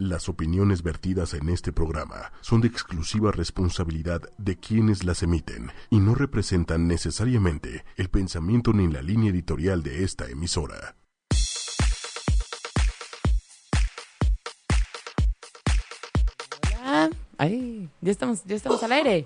Las opiniones vertidas en este programa son de exclusiva responsabilidad de quienes las emiten y no representan necesariamente el pensamiento ni la línea editorial de esta emisora. Hola. Ay, ya estamos, ya estamos al aire.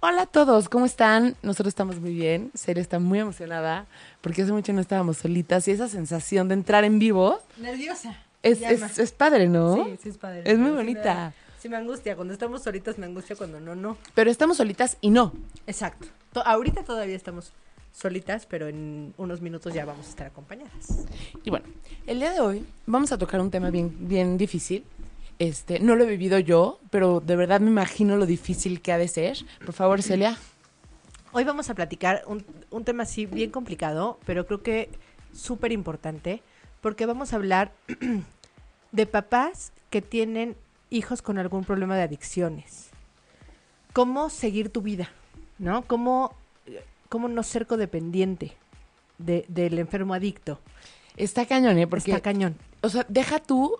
Hola a todos, ¿cómo están? Nosotros estamos muy bien. Serio está muy emocionada porque hace mucho no estábamos solitas y esa sensación de entrar en vivo Nerviosa. Es, es, es padre, ¿no? Sí, sí es padre. Es muy bonita. Sí me angustia. Cuando estamos solitas me angustia, cuando no, no. Pero estamos solitas y no. Exacto. To- ahorita todavía estamos solitas, pero en unos minutos ya vamos a estar acompañadas. Y bueno, el día de hoy vamos a tocar un tema bien, bien difícil. Este, no lo he vivido yo, pero de verdad me imagino lo difícil que ha de ser. Por favor, Celia. Hoy vamos a platicar un, un tema así bien complicado, pero creo que súper importante, porque vamos a hablar de papás que tienen hijos con algún problema de adicciones. ¿Cómo seguir tu vida? ¿No? ¿Cómo, cómo no ser codependiente de- del enfermo adicto? Está cañón, ¿eh? Porque Está cañón. O sea, deja tú,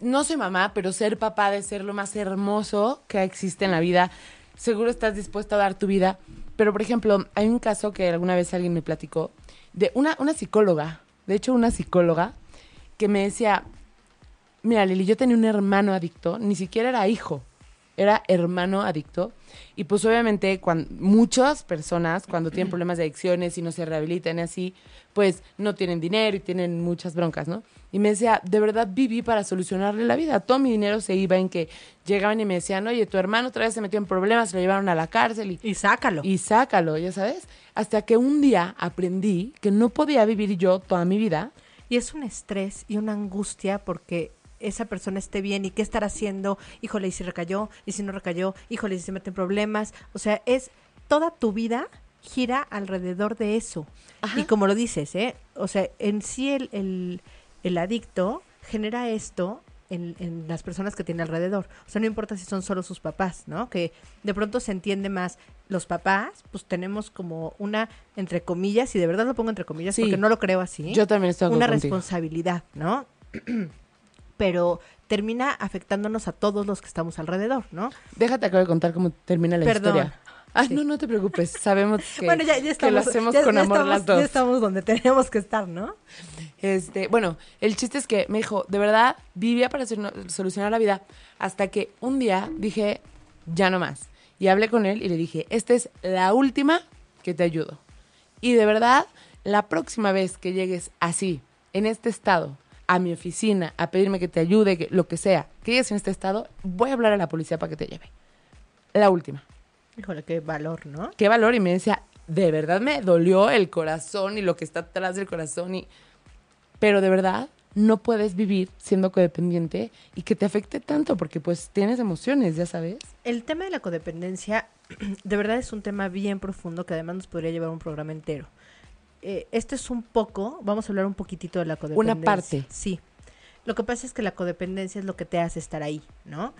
no soy mamá, pero ser papá de ser lo más hermoso que existe en la vida. Seguro estás dispuesto a dar tu vida. Pero, por ejemplo, hay un caso que alguna vez alguien me platicó de una, una psicóloga, de hecho una psicóloga, que me decía, mira Lili, yo tenía un hermano adicto, ni siquiera era hijo, era hermano adicto. Y pues obviamente cuando, muchas personas cuando tienen problemas de adicciones y no se rehabilitan y así, pues no tienen dinero y tienen muchas broncas, ¿no? Y me decía, de verdad viví para solucionarle la vida. Todo mi dinero se iba en que llegaban y me decían, oye, tu hermano otra vez se metió en problemas, se lo llevaron a la cárcel y, Y sácalo. y sácalo, ya sabes. Hasta que un día aprendí que no podía vivir yo toda mi vida. Y es un estrés y una angustia porque esa persona esté bien y qué estará haciendo, híjole, y si recayó, y si no recayó, híjole, y si se mete en problemas. O sea, es toda tu vida gira alrededor de eso. Ajá. Y como lo dices, ¿eh? O sea, en sí el, el, el adicto genera esto en, en las personas que tiene alrededor. O sea, no importa si son solo sus papás, ¿no? Que de pronto se entiende más. Los papás, pues tenemos como una, entre comillas, y de verdad lo pongo entre comillas Sí. porque no lo creo así Yo también estoy una contigo. responsabilidad, ¿no? Pero termina afectándonos a todos los que estamos alrededor, ¿no? Déjate acabo de contar cómo termina la Perdón. historia. Ay, Sí. no, no te preocupes. Sabemos que, bueno, ya, ya que estamos, lo hacemos ya- con amor estamos- las dos. Ya estamos donde tenemos que estar, ¿no? Este, bueno, el chiste es que me dijo, de verdad, vivía para solucionar la vida hasta que un día dije, ya no más. Y hablé con él y le dije, esta es la última que te ayudo. Y de verdad, la próxima vez que llegues así, en este estado, a mi oficina, a pedirme que te ayude, que, lo que sea, que llegues en este estado, voy a hablar a la policía para que te lleve. La última. Híjole, qué valor, ¿no? qué valor. Y me decía, de verdad me dolió el corazón y lo que está atrás del corazón. Y... Pero de verdad no puedes vivir siendo codependiente y que te afecte tanto porque pues tienes emociones, ya sabes. El tema de la codependencia, de verdad es un tema bien profundo que además nos podría llevar un programa entero. Eh, esto es un poco, vamos a hablar un poquitito de la codependencia. parte. Sí. Lo que pasa es que la codependencia es lo que te hace estar ahí, ¿no?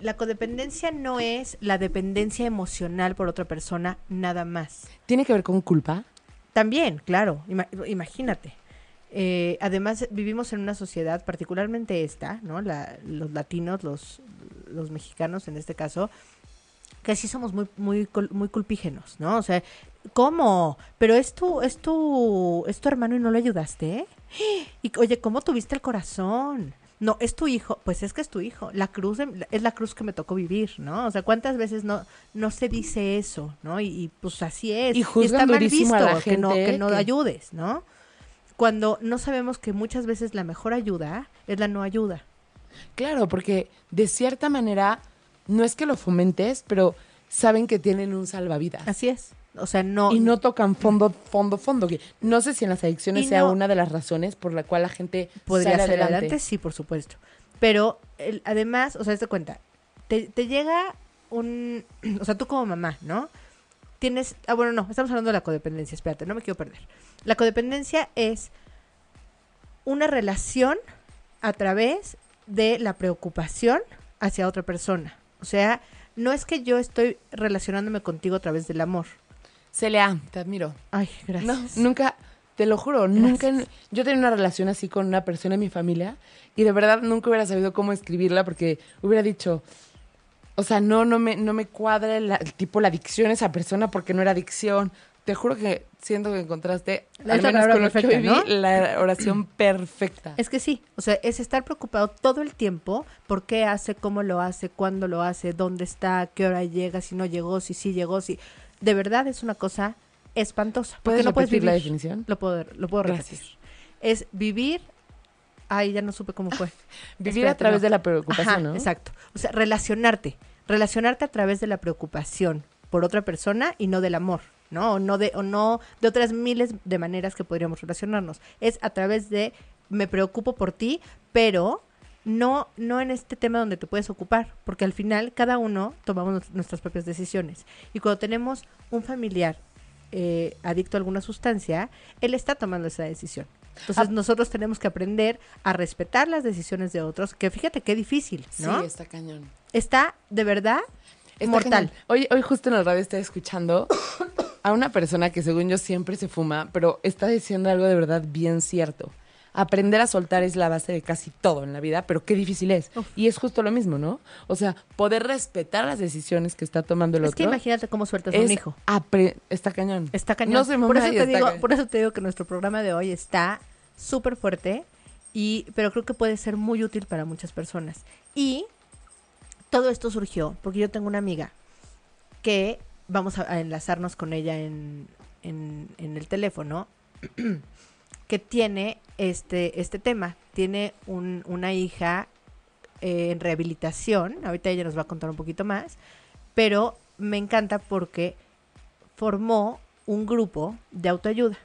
La codependencia no es la dependencia emocional por otra persona, nada más. Tiene que ver con culpa. También, claro, ima- imagínate. Eh, además, vivimos en una sociedad, particularmente esta, ¿no? La- los latinos, los, los mexicanos en este caso, que sí somos muy, muy, muy culpígenos, ¿no? O sea, ¿cómo? Pero es tu, es tu, es tu hermano y no lo ayudaste. Y oye, ¿cómo tuviste el corazón? No, es tu hijo, pues es que es tu hijo. La cruz de- es la cruz que me tocó vivir, ¿no? O sea, ¿cuántas veces no, no se dice eso, ¿no? Y, y, pues así es. Y juzgan está mal visto a la que no, gente que no que- ayudes, ¿no? Cuando no sabemos que muchas veces la mejor ayuda es la no ayuda. Claro, porque de cierta manera no es que lo fomentes, pero saben que tienen un salvavidas. Así es. O sea, no. y no tocan fondo, fondo, fondo. No sé si en las adicciones sea no- una de las razones por la cual la gente podría sale ser adelante. sí, por supuesto. Pero el- además, o sea, te cuenta, te, te llega un, o sea, tú como mamá, ¿no? Tienes, ah, bueno, no, estamos hablando de la codependencia, espérate, no me quiero perder. La codependencia es una relación a través de la preocupación hacia otra persona. O sea, no es que yo estoy relacionándome contigo a través del amor. Celia, te admiro. Ay, No, gracias. nunca, Te lo juro, nunca. Yo tenía una relación así con una persona en mi familia y de verdad nunca hubiera sabido cómo escribirla porque hubiera dicho. O sea, no, no me, no me cuadra el tipo la adicción a esa persona porque no era adicción. Te juro que siento que encontraste, La al menos con lo que perfecta, viví, ¿no? la oración perfecta. Es que sí, o sea, es estar preocupado todo el tiempo por qué hace, cómo lo hace, cuándo lo hace, dónde está, qué hora llega, si no llegó, si sí llegó, si... De verdad es una cosa espantosa. ¿Puedes no puedes repetir la vivir. definición? Lo puedo, lo puedo repetir. Gracias. Es vivir... Ay, ya no supe cómo fue. Vivir a través no. de la preocupación, Ajá, ¿no? Exacto. O sea, relacionarte. Relacionarte a través de la preocupación por otra persona y no del amor, ¿no? O no de, o no de otras miles de maneras que podríamos relacionarnos. Es a través de me preocupo por ti, pero no, no en este tema donde te puedes ocupar, porque al final cada uno tomamos nues- nuestras propias decisiones. Y cuando tenemos un familiar eh, adicto a alguna sustancia, él está tomando esa decisión. Entonces Ah. nosotros tenemos que aprender a respetar las decisiones de otros, que fíjate qué difícil, ¿no? Sí, está cañón. Está de verdad Está mortal. cañón. Hoy, hoy justo en el radio estaba escuchando a una persona que según yo siempre se fuma, pero está diciendo algo de verdad bien cierto. Aprender a soltar es la base de casi todo en la vida, pero qué difícil es. Uf. Y es justo lo mismo, ¿no? O sea, poder respetar las decisiones que está tomando el Es otro. que imagínate cómo sueltas a un es hijo. está cañón. Está cañón. No mamá por eso te digo, cañón. por eso te digo que nuestro programa de hoy está súper fuerte y pero creo que puede ser muy útil para muchas personas. Y todo esto surgió porque yo tengo una amiga que vamos a, a enlazarnos con ella en, en, en el teléfono que tiene este este tema. Tiene un- una hija eh, en rehabilitación. Ahorita ella nos va a contar un poquito más. Pero me encanta porque formó un grupo de autoayuda.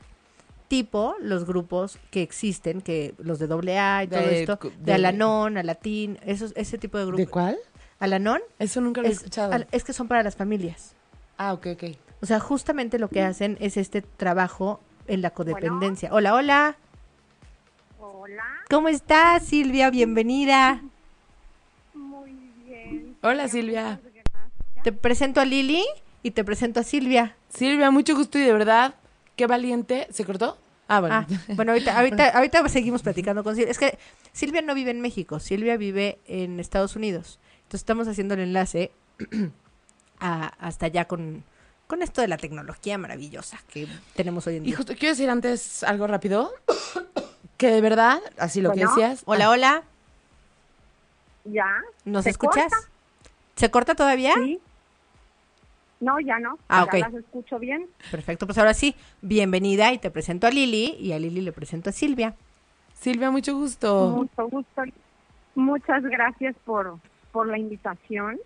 Tipo los grupos que existen, que los de AA y todo De- esto, de, de- Alanon, Alatín, esos, ese tipo de grupos. ¿De cuál? Alanon Eso nunca lo he es, escuchado. al- es que son para las familias. Ah, ok, ok. O sea, justamente lo que hacen es este trabajo en la codependencia. Hola, hola. Hola, ¿Cómo estás, Silvia? Bienvenida. muy bien. Hola, Silvia. Te presento a Lili y te presento a Silvia. Silvia, mucho gusto y de verdad, qué valiente. ¿Se cortó? Ah, bueno. Ah, bueno, ahorita, ahorita, ahorita seguimos platicando con Silvia. Es que Silvia no vive en México, Silvia vive en Estados Unidos. Entonces estamos haciendo el enlace a- hasta allá con, con esto de la tecnología maravillosa que tenemos hoy en Y día. justo quiero decir antes algo rápido. Que de verdad, así lo que decías. Hola, hola. ¿Ya? ¿Nos ¿Se escuchas? corta? ¿Se corta todavía? Sí. No, ya no. Ah, ya ok. las escucho bien. Perfecto, pues ahora sí, bienvenida y te presento a Lili y a Lili le presento a Silvia. Silvia, mucho gusto. Mucho gusto. Muchas gracias por, por la invitación.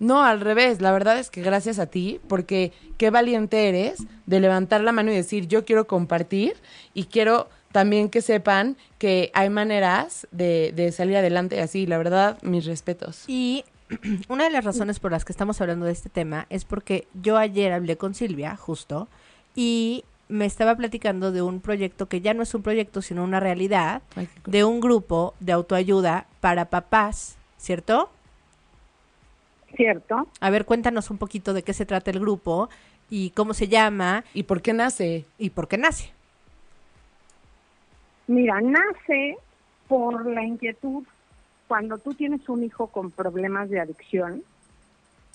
No, al revés, la verdad es que gracias a ti, porque qué valiente eres de levantar la mano y decir, yo quiero compartir y quiero también que sepan que hay maneras de, de salir adelante así, la verdad, mis respetos. Y una de las razones por las que estamos hablando de este tema es porque yo ayer hablé con Silvia, justo, y me estaba platicando de un proyecto que ya no es un proyecto, sino una realidad, Ay, de un grupo de autoayuda para papás, ¿cierto? ¿Cierto? A ver, cuéntanos un poquito de qué se trata el grupo y cómo se llama ¿Y por qué nace? y por qué nace. Mira, nace por la inquietud cuando tú tienes un hijo con problemas de adicción,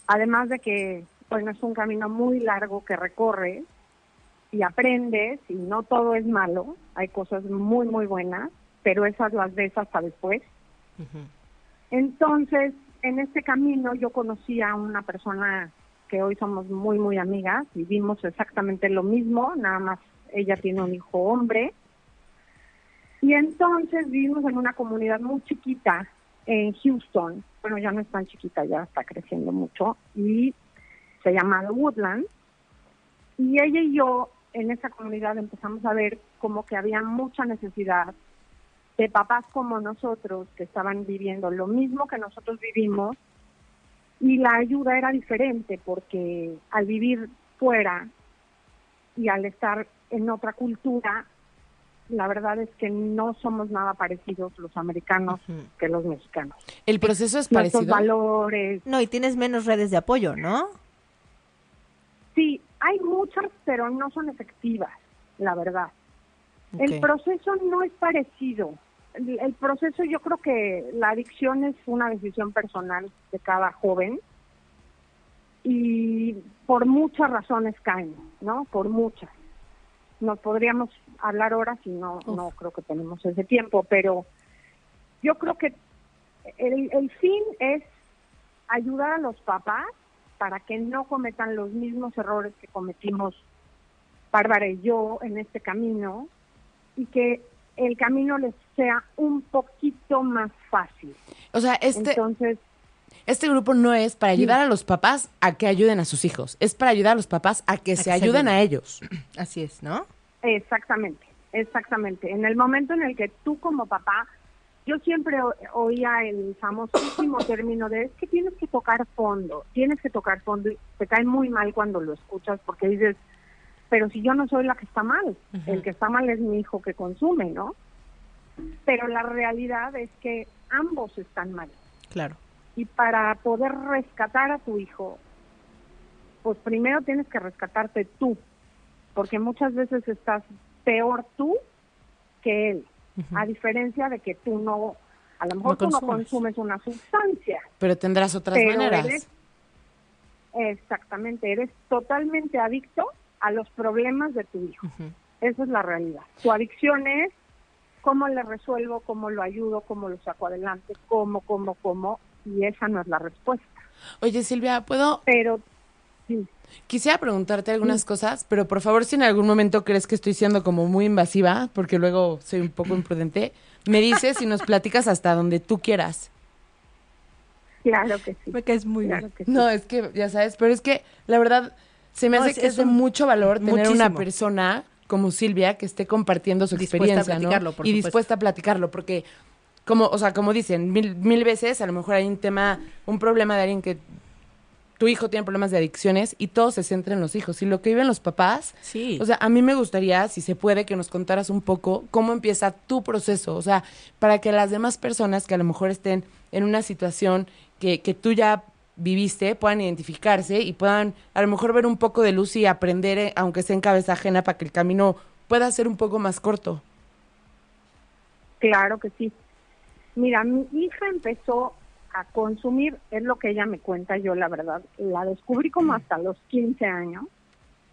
además de que, bueno, es un camino muy largo que recorres y aprendes y no todo es malo, hay cosas muy, muy buenas, pero esas las ves hasta después. Entonces, en este camino yo conocí a una persona que hoy somos muy, muy amigas, vivimos exactamente lo mismo, nada más ella tiene un hijo hombre. Y entonces vivimos en una comunidad muy chiquita en Houston, bueno, ya no es tan chiquita, ya está creciendo mucho, y se llama Woodland. Y ella y yo en esa comunidad empezamos a ver como que había mucha necesidad de papás como nosotros que estaban viviendo lo mismo que nosotros vivimos y la ayuda era diferente porque al vivir fuera y al estar en otra cultura, la verdad es que no somos nada parecidos los americanos que los mexicanos. ¿El proceso es Nuestros parecido? valores, No, y tienes menos redes de apoyo, ¿no? sí, hay muchas, pero no son efectivas, la verdad. El proceso no es parecido. El, proceso, yo creo que la adicción es una decisión personal de cada joven y por muchas razones caen, ¿no? Por muchas. Nos podríamos hablar horas y no, no creo que tenemos ese tiempo, pero yo creo que el, el fin es ayudar a los papás para que no cometan los mismos errores que cometimos Bárbara y yo en este camino y que el camino les sea un poquito más fácil. O sea, este, Entonces, este grupo no es para ayudar a los papás a que ayuden a sus hijos, es para ayudar a los papás a que se se ayuden ayuden. a ellos. Así es, ¿no? exactamente, exactamente. En el momento en el que tú como papá, yo siempre oía el famosísimo término de es que tienes que tocar fondo, tienes que tocar fondo y te cae muy mal cuando lo escuchas porque dices, pero si yo no soy la que está mal, el que está mal es mi hijo que consume, ¿no? Pero la realidad es que ambos están mal. Claro. Y para poder rescatar a tu hijo, pues primero tienes que rescatarte tú, porque muchas veces estás peor tú que él, a diferencia de que tú no, a lo mejor No tú no consumes. consumes una sustancia, Pero tendrás otras pero maneras. eres, exactamente, eres totalmente adicto a los problemas de tu hijo. Esa es la realidad. Tu adicción es cómo le resuelvo, cómo lo ayudo, cómo lo saco adelante, cómo, cómo, cómo, y esa no es la respuesta. Oye, Silvia, ¿puedo? Pero sí, Quisiera preguntarte algunas cosas, pero por favor, si en algún momento crees que estoy siendo como muy invasiva, porque luego soy un poco imprudente, me dices y nos platicas hasta donde tú quieras. claro que sí. Me caes muy Claro bien. que sí. No, es que, ya sabes, pero es que la verdad se me No, hace es- que es, de mucho valor tener una persona como Silvia que esté compartiendo su Dispuesta experiencia, ¿no? y dispuesta a platicarlo, porque como, o sea, como dicen, mil, mil veces a lo mejor hay un tema, un problema de alguien que tu hijo tiene problemas de adicciones y todo se centra en los hijos. Y lo que viven los papás, Sí. o sea, a mí me gustaría, si se puede, que nos contaras un poco cómo empieza tu proceso. O sea, para que las demás personas que a lo mejor estén en una situación que, que tú ya viviste puedan identificarse y puedan a lo mejor ver un poco de luz y aprender, eh, aunque sea en cabeza ajena, para que el camino pueda ser un poco más corto. Claro que sí. Mira, mi hija empezó a consumir, es lo que ella me cuenta, yo la verdad, la descubrí como hasta los 15 años,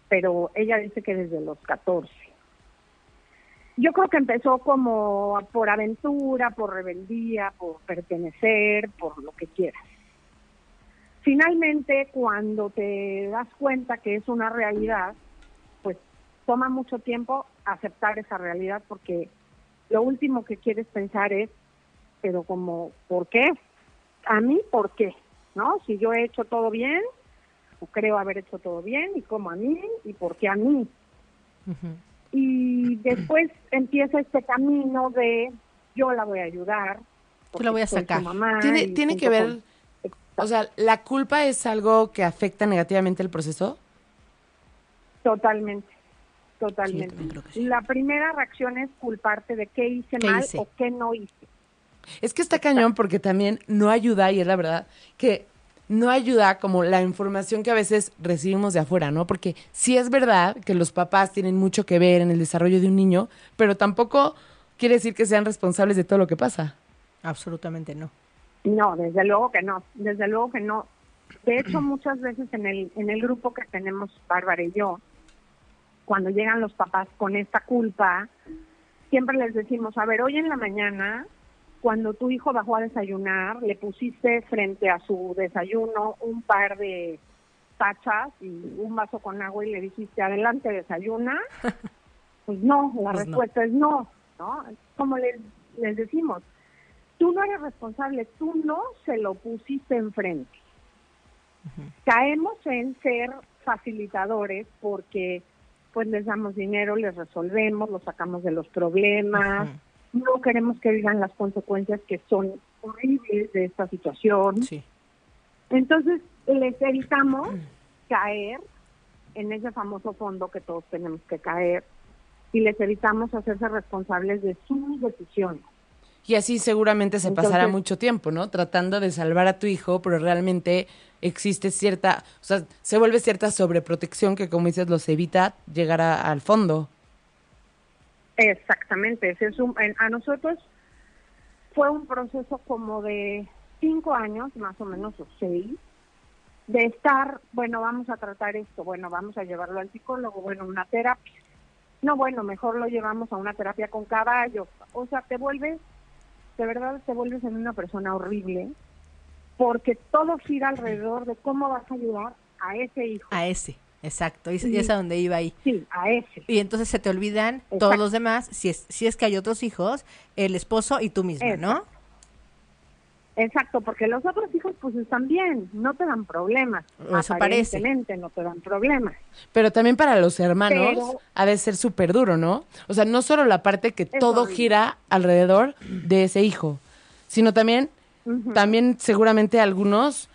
pero ella dice que desde los 14. Yo creo que empezó como por aventura, por rebeldía, por pertenecer, por lo que quieras. Finalmente, cuando te das cuenta que es una realidad, pues toma mucho tiempo aceptar esa realidad porque lo último que quieres pensar es, pero como, ¿por qué? A mí, ¿por qué? ¿No? Si yo he hecho todo bien, o creo haber hecho todo bien, y como a mí, y por qué a mí. Y después empieza este camino de yo la voy a ayudar. la voy a sacar. mamá ¿Tiene, que ver, o sea, la culpa es algo que afecta negativamente el proceso? Totalmente, totalmente. sí. La primera reacción es culparte de qué hice ¿Qué mal hice? o qué no hice. Es que está cañón porque también no ayuda, y es la verdad, que no ayuda como la información que a veces recibimos de afuera, ¿no? Porque sí es verdad que los papás tienen mucho que ver en el desarrollo de un niño, pero tampoco quiere decir que sean responsables de todo lo que pasa. Absolutamente no. No, desde luego que no, desde luego que no. De hecho, muchas veces en el, en el grupo que tenemos Bárbara y yo, cuando llegan los papás con esta culpa, siempre les decimos, a ver, hoy en la mañana, cuando tu hijo bajó a desayunar, le pusiste frente a su desayuno un par de tachas y un vaso con agua y le dijiste, adelante, desayuna. Pues no, la Pues no. respuesta es no, ¿no? Como les, les decimos, tú no eres responsable, tú no se lo pusiste enfrente. Caemos en ser facilitadores porque pues les damos dinero, les resolvemos, los sacamos de los problemas, no queremos que digan las consecuencias que son horribles de esta situación. Sí. Entonces les evitamos caer en ese famoso fondo que todos tenemos que caer y les evitamos hacerse responsables de sus decisiones. Y así seguramente se pasará mucho tiempo, ¿no? Tratando de salvar a tu hijo, pero realmente existe cierta, o sea, se vuelve cierta sobreprotección que, como dices, los evita llegar a- al fondo. Exactamente, ese es un, a nosotros fue un proceso como de cinco años, más o menos, o seis, de estar, bueno, vamos a tratar esto, bueno, vamos a llevarlo al psicólogo, bueno, una terapia. No, bueno, mejor lo llevamos a una terapia con caballos. O sea, te vuelves, de verdad te vuelves en una persona horrible, porque todo gira alrededor de cómo vas a ayudar a ese hijo. A ese, exacto, y, es a donde iba ahí. Sí, a ese. Y entonces se te olvidan todos los demás, si es, si es que hay otros hijos, el esposo y tú misma, ¿no? Exacto, porque los otros hijos pues están bien, no te dan problemas. Eso Aparentemente no te dan problemas. Pero también para los hermanos ha de ser súper duro, ¿no? O sea, no solo la parte que todo gira alrededor de ese hijo, sino también, también seguramente algunos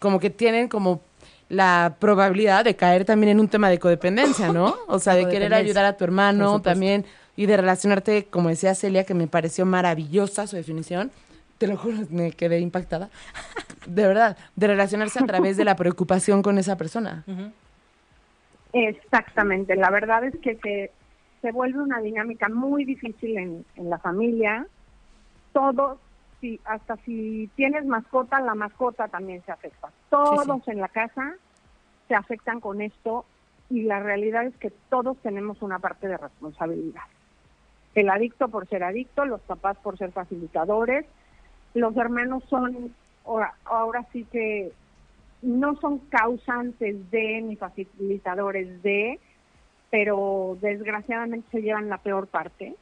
como que tienen como la probabilidad de caer también en un tema de codependencia, ¿no? O sea, de querer ayudar a tu hermano también y de relacionarte, como decía Celia, que me pareció maravillosa su definición, te lo juro, me quedé impactada. De verdad, de relacionarse a través de la preocupación con esa persona. Exactamente, la verdad es que se, se vuelve una dinámica muy difícil en, en la familia. Todos, si, hasta si tienes mascota, la mascota también se afecta. Todos en la casa se afectan con esto y la realidad es que todos tenemos una parte de responsabilidad. El adicto por ser adicto, los papás por ser facilitadores, los hermanos son, ahora, sí que no son causantes de ni facilitadores de, pero desgraciadamente se llevan la peor parte,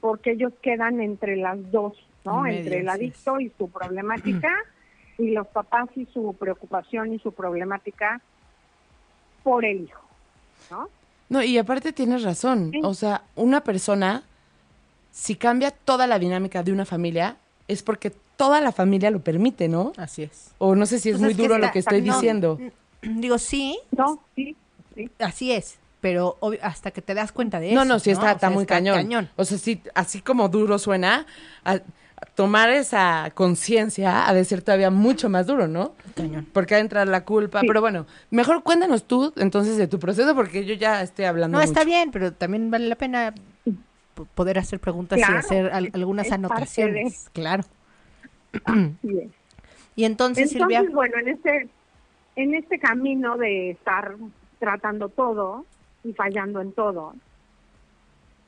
porque ellos quedan entre las dos, ¿no? entre el adicto y su problemática, y los papás y su preocupación y su problemática por el hijo, ¿no? No, y aparte tienes razón, o sea, una persona, si cambia toda la dinámica de una familia, es porque toda la familia lo permite, ¿no? Así es. O no sé si es muy duro lo que estoy diciendo. Digo, sí. No, sí, Así es. Pero hasta que te das cuenta de eso. No, no, sí está, está muy cañón. O sea, sí, así como duro suena, tomar esa conciencia ha de ser todavía mucho más duro, ¿no? Cañón. Porque ha de entrar la culpa. Pero bueno, mejor cuéntanos tú entonces de tu proceso, porque yo ya estoy hablando. No, está bien, pero también vale la pena poder hacer preguntas y hacer algunas anotaciones. Claro. Y entonces, Silvia. bueno, en este, en este camino de estar tratando todo y fallando en todo,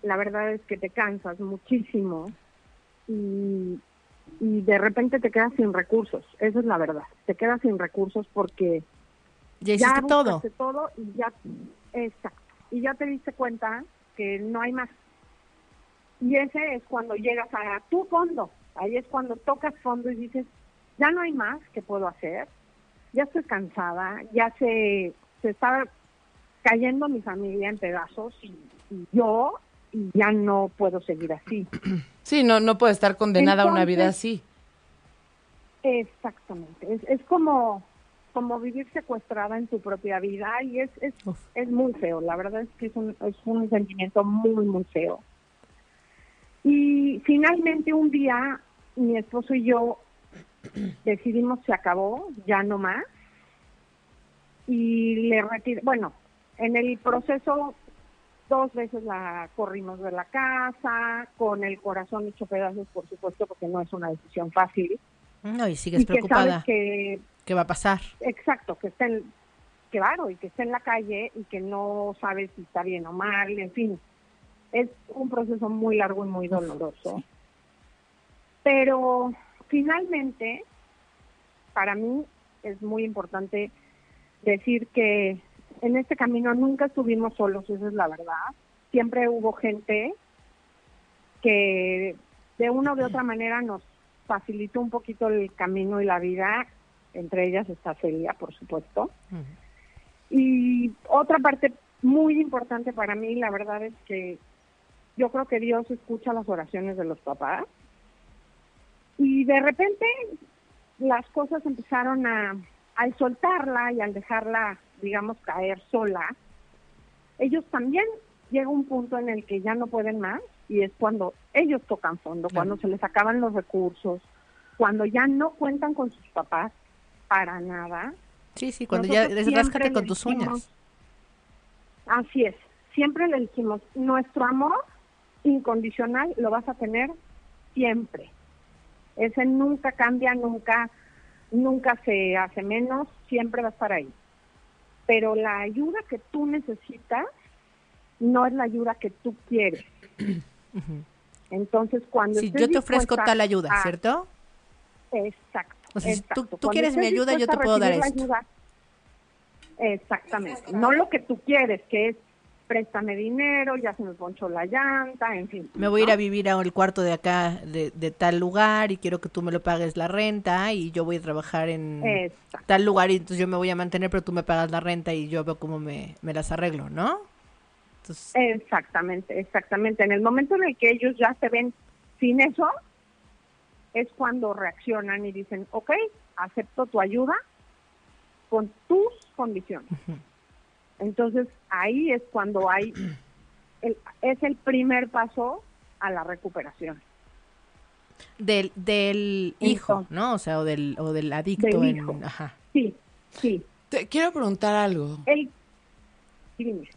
la verdad es que te cansas muchísimo y, y de repente te quedas sin recursos. Esa es la verdad. Te quedas sin recursos porque ya hiciste todo. todo y ya, exacto. Y ya te diste cuenta que no hay más. Y ese es cuando llegas a tu fondo. Ahí es cuando tocas fondo y dices, ya no hay más que puedo hacer. Ya estoy cansada, ya se, se está cayendo mi familia en pedazos y, yo y ya no puedo seguir así. Sí, no, no puedo estar condenada a una vida así. Exactamente. Es, es como, como vivir secuestrada en tu propia vida y es, es, es muy feo. La verdad es que es un, es un sentimiento muy, muy feo. Y finalmente un día mi esposo y yo decidimos se acabó, ya no más. Y le retiré, bueno, en el proceso dos veces la corrimos de la casa, con el corazón hecho pedazos, por supuesto, porque no es una decisión fácil. No, y sigues preocupada. Que, ¿Qué va a pasar? Exacto, que esté en, claro, y que esté en la calle y que no sabes si está bien o mal, en fin es un proceso muy largo y muy doloroso. Pero finalmente, para mí es muy importante decir que en este camino nunca estuvimos solos, esa es la verdad. Siempre hubo gente que de una o de otra manera nos facilitó un poquito el camino y la vida, entre ellas está Celia, por supuesto. Y otra parte muy importante para mí, la verdad es que yo creo que Dios escucha las oraciones de los papás. Y de repente las cosas empezaron a, al soltarla y al dejarla, digamos, caer sola, ellos también llega un punto en el que ya no pueden más y es cuando ellos tocan fondo, cuando se les acaban los recursos, cuando ya no cuentan con sus papás para nada. Sí, sí, cuando ya desráscate con tus uñas. Así es, siempre le dijimos, nuestro amor incondicional lo vas a tener siempre. Ese nunca cambia, nunca, nunca se hace menos, siempre va a estar ahí. Pero la ayuda que tú necesitas no es la ayuda que tú quieres. Entonces, cuando Si yo te ofrezco tal ayuda, a- ¿cierto? Exacto. O sea, si tú- quieres mi ayuda, yo te puedo dar esto. ayuda- Exactamente. No lo que tú quieres, que es préstame dinero, ya se me ponchó la llanta, en fin. Me voy a ir a vivir al cuarto de acá, de, de tal lugar, y quiero que tú me lo pagues la renta, y yo voy a trabajar en Exacto. tal lugar, y entonces yo me voy a mantener, pero tú me pagas la renta y yo veo cómo me, me las arreglo, ¿no? Entonces, Exactamente, exactamente. En el momento en el que ellos ya se ven sin eso, es cuando reaccionan y dicen, ok, acepto tu ayuda con tus condiciones. Entonces ahí es cuando hay, el, es el primer paso a la recuperación. del, del hijo, Entonces. ¿no? O sea, o del, o del adicto Del en... hijo. Ajá. Sí, sí. Te quiero preguntar algo. El, dime.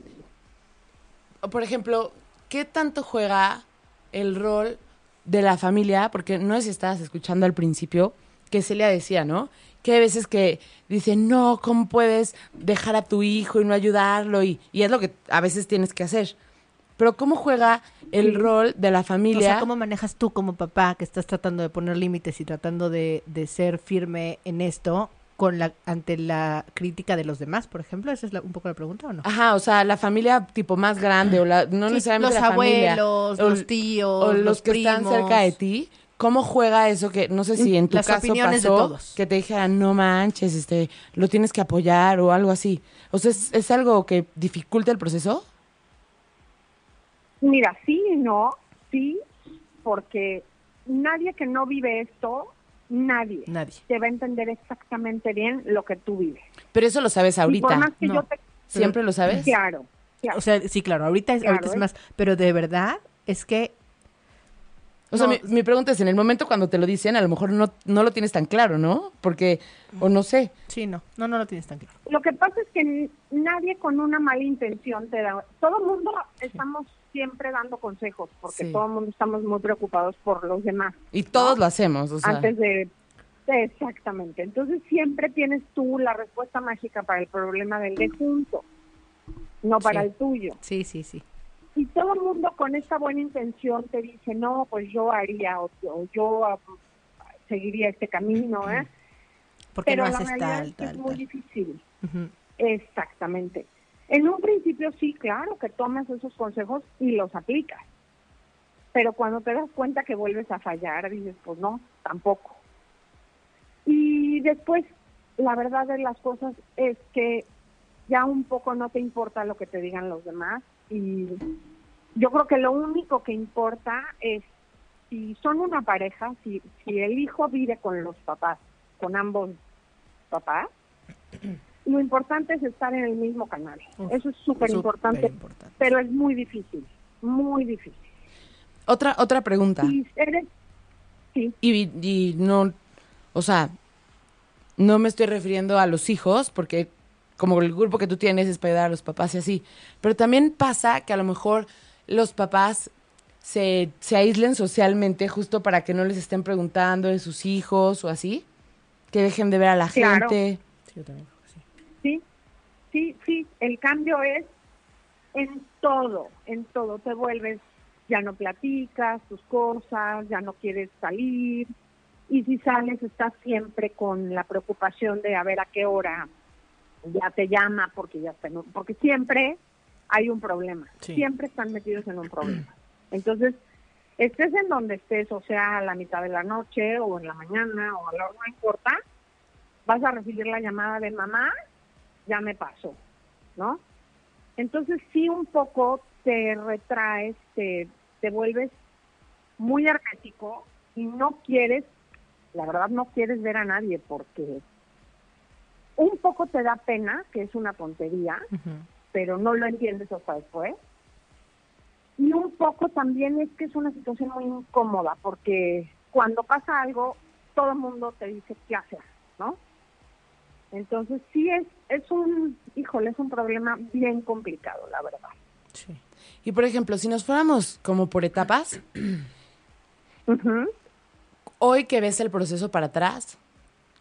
Por ejemplo, ¿qué tanto juega el rol de la familia? Porque no sé si estabas escuchando al principio que Celia decía, ¿no? Que hay veces que dicen, no, ¿cómo puedes dejar a tu hijo y no ayudarlo? Y, y es lo que a veces tienes que hacer. Pero ¿cómo juega el rol de la O familia? sea, ¿cómo manejas tú como papá que estás tratando de poner límites y tratando de, de ser firme en esto con la ante la crítica de los demás, por ejemplo? ¿Esa es la- un poco la pregunta o no? Ajá, o sea, la familia tipo más grande o la, no Sí, necesariamente los la familia, abuelos, o- los tíos, o los, los que están primos. cerca de ti. ¿Cómo juega eso que no sé si en tu Las caso opiniones de pasó todos. que te dijeran no manches, este, lo tienes que apoyar o algo así? O sea, ¿es, es algo que dificulta el proceso? Mira, sí y no, sí, porque nadie que no vive esto, nadie, Nadie. te va a entender exactamente bien lo que tú vives. Pero eso lo sabes Y por más ahorita. que no. yo te... Siempre lo sabes. Claro, claro. O sea, sí, claro, ahorita es, Claro, ahorita es más, pero de verdad es que O sea, No. mi, mi pregunta es, en el momento cuando te lo dicen, a lo mejor no, no lo tienes tan claro, ¿no? Porque, o no sé. sí, no, no, no lo tienes tan claro. Lo que pasa es que nadie con una mala intención te da... Todo el mundo estamos siempre dando consejos, porque Sí. todo el mundo estamos muy preocupados por los demás. Y todos ¿no? lo hacemos, o sea. Antes de... Exactamente. Entonces siempre tienes tú la respuesta mágica para el problema del de junto, no para Sí. el tuyo. Sí, sí, sí. Y todo el mundo con esta buena intención te dice, no, pues yo haría o, o yo ah, seguiría este camino, ¿eh? Porque Pero no la realidad tal, es que es tal, muy tal. difícil. Exactamente. En un principio sí, claro, que tomas esos consejos y los aplicas. Pero cuando te das cuenta que vuelves a fallar, dices, pues no, tampoco. Y después, la verdad de las cosas es que ya un poco no te importa lo que te digan los demás. Y yo creo que lo único que importa es si son una pareja, si, si el hijo vive con los papás, con ambos papás, lo importante es estar en el mismo canal. Uf, Eso es súper importante, pero es muy difícil, muy difícil. Otra, otra pregunta. Y eres, sí, Y, y no, o sea, no me estoy refiriendo a los hijos, porque como el grupo que tú tienes es para ayudar a los papás y así. Pero también pasa que a lo mejor los papás se, se aíslen socialmente justo para que no les estén preguntando de sus hijos o así. Que dejen de ver a la Claro. gente. Sí, yo también creo que sí. sí, sí, sí. El cambio es en todo, en todo. Te vuelves, ya no platicas tus cosas, ya no quieres salir. Y si sales, estás siempre con la preocupación de a ver a qué hora ya te llama, porque ya está en un- porque siempre hay un problema. Sí. Siempre están metidos en un problema. Entonces, estés en donde estés, o sea, a la mitad de la noche o en la mañana o a la hora, no importa, vas a recibir la llamada de mamá, ya me pasó, ¿no? Entonces sí un poco te retraes, te, te vuelves muy arcático y no quieres, la verdad no quieres ver a nadie porque un poco te da pena, que es una tontería. Pero no lo entiendes hasta después. Y un poco también es que es una situación muy incómoda, porque cuando pasa algo, todo el mundo te dice qué hacer, ¿no? Entonces sí es, es un, híjole, es un problema bien complicado, la verdad. Sí. Y por ejemplo, si nos fuéramos como por etapas, hoy que ves el proceso para atrás,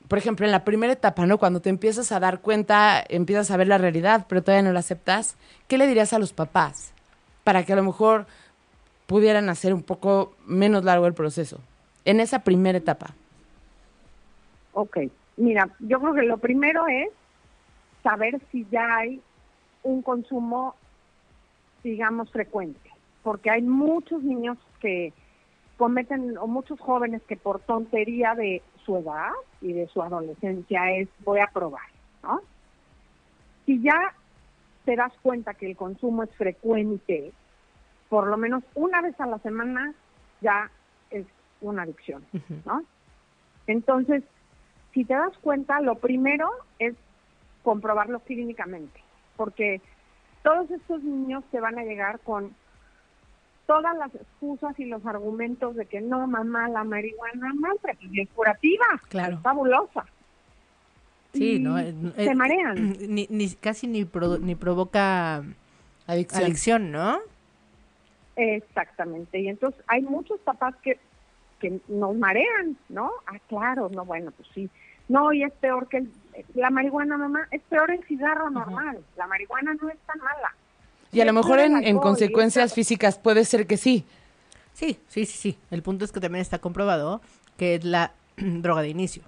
por ejemplo, en la primera etapa, ¿no? Cuando te empiezas a dar cuenta, empiezas a ver la realidad, pero todavía no la aceptas, ¿qué le dirías a los papás para que a lo mejor pudieran hacer un poco menos largo el proceso? En esa primera etapa. Ok, mira, yo creo que lo primero es saber si ya hay un consumo, digamos, frecuente, porque hay muchos niños que cometen, o muchos jóvenes que por tontería de su edad y de su adolescencia es voy a probar, ¿no? Si ya te das cuenta que el consumo es frecuente, por lo menos una vez a la semana ya es una adicción, ¿no? Entonces, si te das cuenta, lo primero es comprobarlo clínicamente, porque todos estos niños te van a llegar con todas las excusas y los argumentos de que no, mamá, la marihuana no, pero pues, es curativa, Claro. es fabulosa. Sí, Y ¿no? Eh, se eh, marean. Ni, ni- casi ni, produ- ni provoca Adicción. adicción, ¿no? Exactamente. Y entonces hay muchos papás que, que nos marean, ¿no? Ah, claro, no, bueno, pues sí. No, y es peor que el- la marihuana, mamá, es peor el cigarro normal. La marihuana no es tan mala. Y a lo mejor en, en consecuencias físicas puede ser que sí. Sí, sí, sí, sí. El punto es que también está comprobado que es la droga de inicio.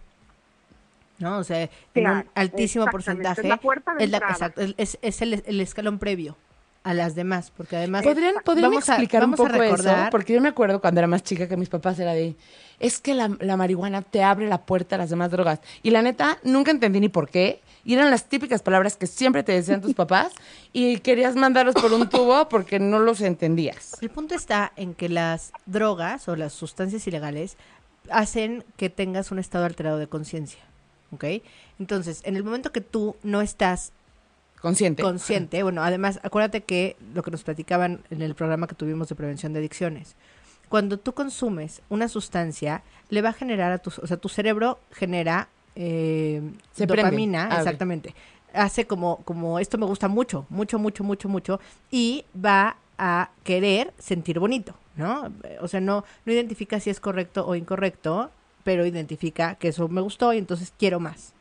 ¿No? O sea, en un altísimo porcentaje es la puerta de es, la- entrada. exacto, es- es, el, el escalón previo a las demás, porque además ¿Podrían, podrían Vamos a- explicar vamos un poco eso? recordar- Porque yo me acuerdo cuando era más chica que mis papás era de, es que la, la marihuana te abre la puerta a las demás drogas. Y la neta, nunca entendí ni por qué. Y eran las típicas palabras que siempre te decían tus papás y querías mandarlos por un tubo porque no los entendías. El punto está en que las drogas o las sustancias ilegales hacen que tengas un estado alterado de conciencia. ¿Ok? Entonces, en el momento que tú no estás Consciente. consciente, bueno, además, acuérdate que lo que nos platicaban en el programa que tuvimos de prevención de adicciones, cuando tú consumes una sustancia, le va a generar a tu, o sea, tu cerebro genera eh, Se dopamina, exactamente. Hace como, como esto me gusta mucho, mucho, mucho, mucho, mucho, y va a querer sentir bonito, ¿no? O sea, no, no identifica si es correcto o incorrecto, pero identifica que eso me gustó y entonces quiero más.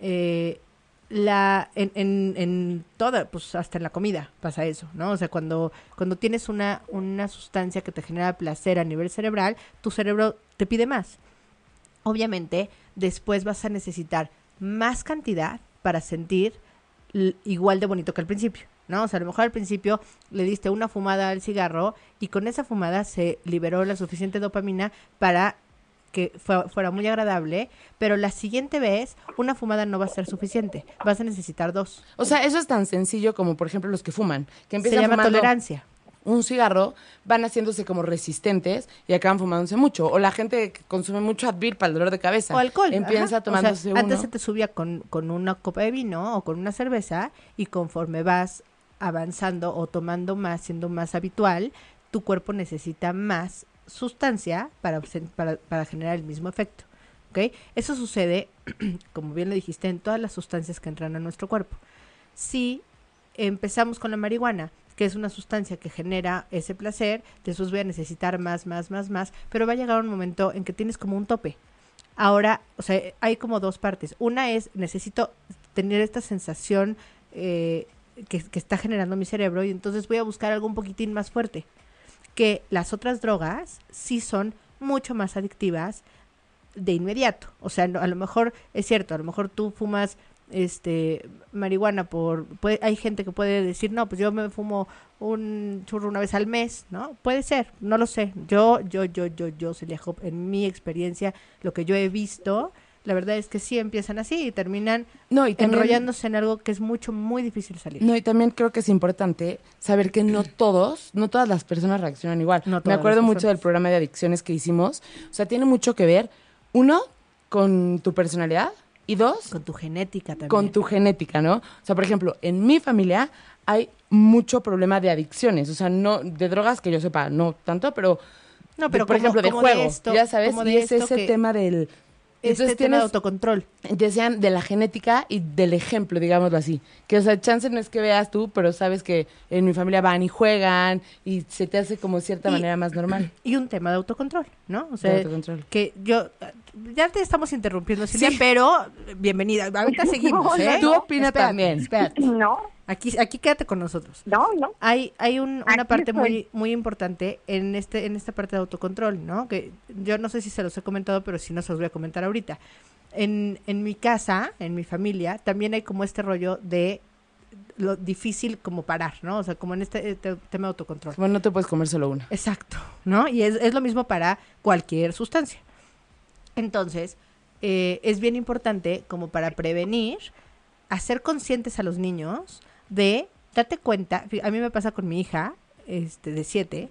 Eh, la en, en, en toda, pues hasta en la comida pasa eso, ¿no? O sea, cuando, cuando tienes una, una sustancia que te genera placer a nivel cerebral, tu cerebro te pide más. Obviamente, después vas a necesitar más cantidad para sentir igual de bonito que al principio, ¿no? O sea, a lo mejor al principio le diste una fumada al cigarro y con esa fumada se liberó la suficiente dopamina para que fue- fuera muy agradable, pero la siguiente vez una fumada no va a ser suficiente, vas a necesitar dos. O sea, eso es tan sencillo como, por ejemplo, los que fuman. Que Se empiezan llama fumando tolerancia. Un cigarro, van haciéndose como resistentes y acaban fumándose mucho. O la gente que consume mucho Advil para el dolor de cabeza. O alcohol. Empieza ajá. O sea, tomándose uno. Antes se te subía con, con una copa de vino o con una cerveza y conforme vas avanzando o tomando más, siendo más habitual, tu cuerpo necesita más sustancia para, para, para generar el mismo efecto. Eso sucede, como bien lo dijiste, en todas las sustancias que entran a nuestro cuerpo. Si empezamos con la marihuana, que es una sustancia que genera ese placer, después voy a necesitar más, más, más, más, pero va a llegar un momento en que tienes como un tope. Ahora, o sea, hay como dos partes. Una es, necesito tener esta sensación eh, que, está generando mi cerebro y entonces voy a buscar algo un poquitín más fuerte. Que las otras drogas sí son mucho más adictivas de inmediato. O sea, a lo mejor es cierto, a lo mejor tú fumas este marihuana por puede- hay gente que puede decir, "No, pues yo me fumo un churro una vez al mes", ¿no? Puede ser, no lo sé. Yo yo yo yo yo Celia Hop, en mi experiencia, lo que yo he visto, la verdad es que sí empiezan así y terminan No, y también- enrollándose en algo que es mucho muy difícil salir. No, y también creo que es importante saber que no todos, no todas las personas reaccionan igual. No Me acuerdo mucho del programa de adicciones que hicimos. O sea, tiene mucho que ver, uno, con tu personalidad y dos, Con tu genética también. con tu genética, ¿no? O sea, por ejemplo, en mi familia hay mucho problema de adicciones. O sea, no de drogas que yo sepa, no tanto, pero, No, de- pero por como- ejemplo, de juego, esto- ya sabes, como de y es esto ese que- tema del este Entonces tema de tienes- autocontrol. Decían de la genética y del ejemplo, digámoslo así. Que, o sea, chance no es que veas tú, pero sabes que en mi familia van y juegan y se te hace como de cierta Y- manera más normal. Y un tema de autocontrol, ¿no? O sea, autocontrol. que yo, ya te estamos interrumpiendo, Silvia, pero bienvenida. Ahorita seguimos, ¿eh? Tú opina Espérate, también. espérate. No, Aquí, aquí quédate con nosotros. no, no. Hay, hay un- una Aquí parte estoy. muy, muy importante en este, en esta parte de autocontrol, ¿no? Que yo no sé si se los he comentado, pero si no se los voy a comentar ahorita. En, en mi casa, en mi familia, también hay como este rollo de lo difícil como parar, ¿no? O sea, como en este, este tema de autocontrol. Bueno, no te puedes comer solo una. Exacto, ¿no? Y es, es lo mismo para cualquier sustancia. Entonces, eh, es bien importante como para prevenir, hacer conscientes a los niños de, date cuenta, a mí me pasa con mi hija, este, de siete,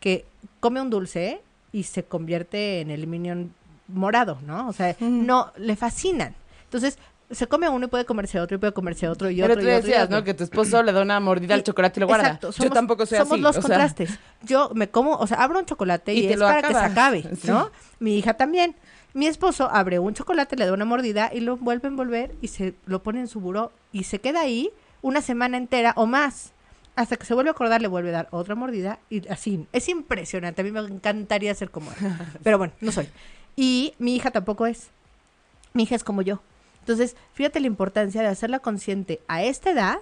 que come un dulce y se convierte en el minion morado, ¿no? O sea, no, le fascinan. Entonces, se come uno y puede comerse otro y puede comerse otro y Pero otro tú y otro. y decías, otro. ¿no? Que tu esposo le da una mordida al chocolate y lo guarda. Exacto, Yo tampoco soy somos así. los o sea, contrastes. Yo me como, o sea, abro un chocolate y, es para que se acabe, Sí. ¿no? Mi hija también. Mi esposo abre un chocolate, le da una mordida y lo vuelve a envolver y se lo pone en su buró y se queda ahí una semana entera o más. Hasta que se vuelve a acordar, le vuelve a dar otra mordida y así. Es impresionante. A mí me encantaría ser como él. Pero bueno, no soy. Y mi hija tampoco es. Mi hija es como yo. Entonces, fíjate la importancia de hacerla consciente a esta edad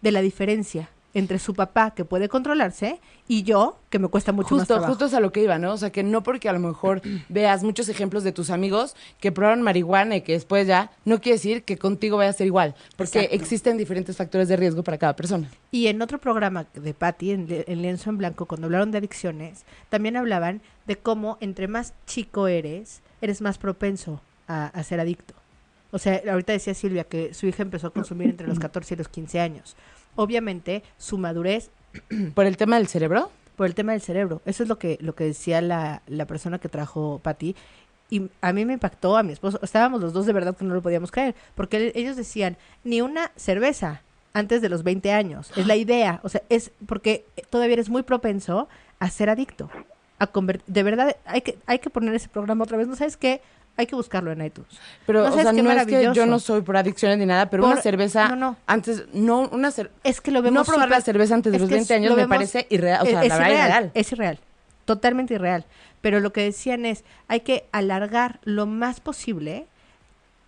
de la diferencia entre su papá, que puede controlarse, y yo, que me cuesta mucho más Justo, trabajo. justo es a lo que iba, ¿no? O sea, que no porque a lo mejor veas muchos ejemplos de tus amigos que probaron marihuana y que después ya, no quiere decir que contigo vaya a ser igual, porque Exacto. existen diferentes factores de riesgo para cada persona. Y en otro programa de Patty, en Lienzo en Blanco, cuando hablaron de adicciones, también hablaban de cómo entre más chico eres, eres más propenso a, a ser adicto. O sea, ahorita decía Silvia que su hija empezó a consumir entre los 14 y los 15 años. Obviamente, su madurez Por el tema del cerebro, por el tema del cerebro. Eso es lo que, lo que decía la, la persona que trajo Patty. Y a mí me impactó, a mi esposo. Estábamos los dos de verdad que no lo podíamos creer. Porque ellos decían, ni una cerveza antes de los 20 años. Es la idea. O sea, es porque todavía eres muy propenso a ser adicto. A de verdad, hay que, hay que poner ese programa otra vez. ¿No sabes qué? Hay que buscarlo en iTunes. pero No o sea, no es que yo no soy por adicciones ni nada, pero Por- una cerveza no, no. antes, no, una cer- Es que lo no vemos probar la cerveza antes de los que 20 es- años lo me vemos- parece irreal, o sea, es, la verdad irreal, irreal. Es irreal, totalmente irreal. Pero lo que decían es, hay que alargar lo más posible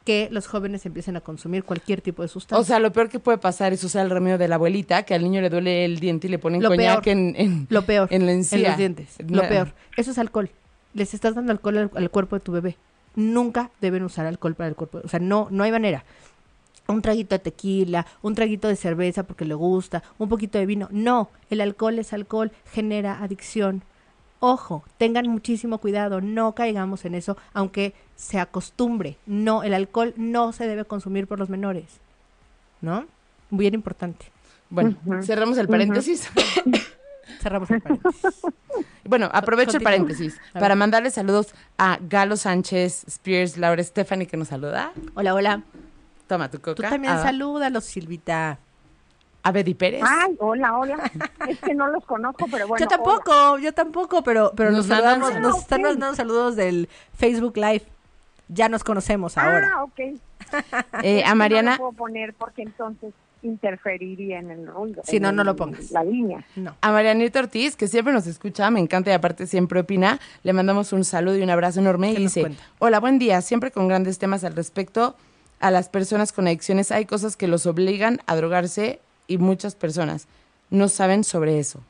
que los jóvenes empiecen a consumir cualquier tipo de sustancia. O sea, lo peor que puede pasar es usar el remedio de la abuelita, que al niño le duele el diente y le ponen Lo coñac peor. en, en, lo peor, en la en encía. los dientes, lo peor. Eso es alcohol. Les estás dando alcohol al, al cuerpo de tu bebé. Nunca deben usar alcohol para el cuerpo. O sea, no, no hay manera. Un traguito de tequila, un traguito de cerveza porque le gusta, un poquito de vino. No, el alcohol es alcohol, genera adicción. Ojo, tengan muchísimo cuidado, no caigamos en eso, aunque se acostumbre. No, el alcohol no se debe consumir por los menores. ¿No? Bien importante. Bueno, cerramos el paréntesis. Cerramos el paréntesis. Bueno, aprovecho el paréntesis para mandarle saludos a Galo Sánchez, Spears, Laura Stephanie que nos saluda. Hola, hola. Toma tu coca. Tú también a, salúdalos, Silvita. a Betty Pérez. Ay, hola, hola. Es que no los conozco, pero bueno. yo tampoco, yo tampoco, pero, pero nos, Nos saludamos, saludos. nos están Ah, mandando saludos del Facebook Live. Ya nos conocemos ahora. Ah, ok. Eh, a No Mariana, lo puedo poner porque entonces interferiría en el ruido. En no, no lo pongas. La línea. No. a Marianita Ortiz, que siempre nos escucha, me encanta y aparte siempre opina. Le mandamos un saludo y un abrazo enorme. Y ¿Qué nos dice, cuenta? hola, buen día. Siempre con grandes temas al respecto a las personas con adicciones. Hay cosas que los obligan a drogarse y muchas personas no saben sobre eso.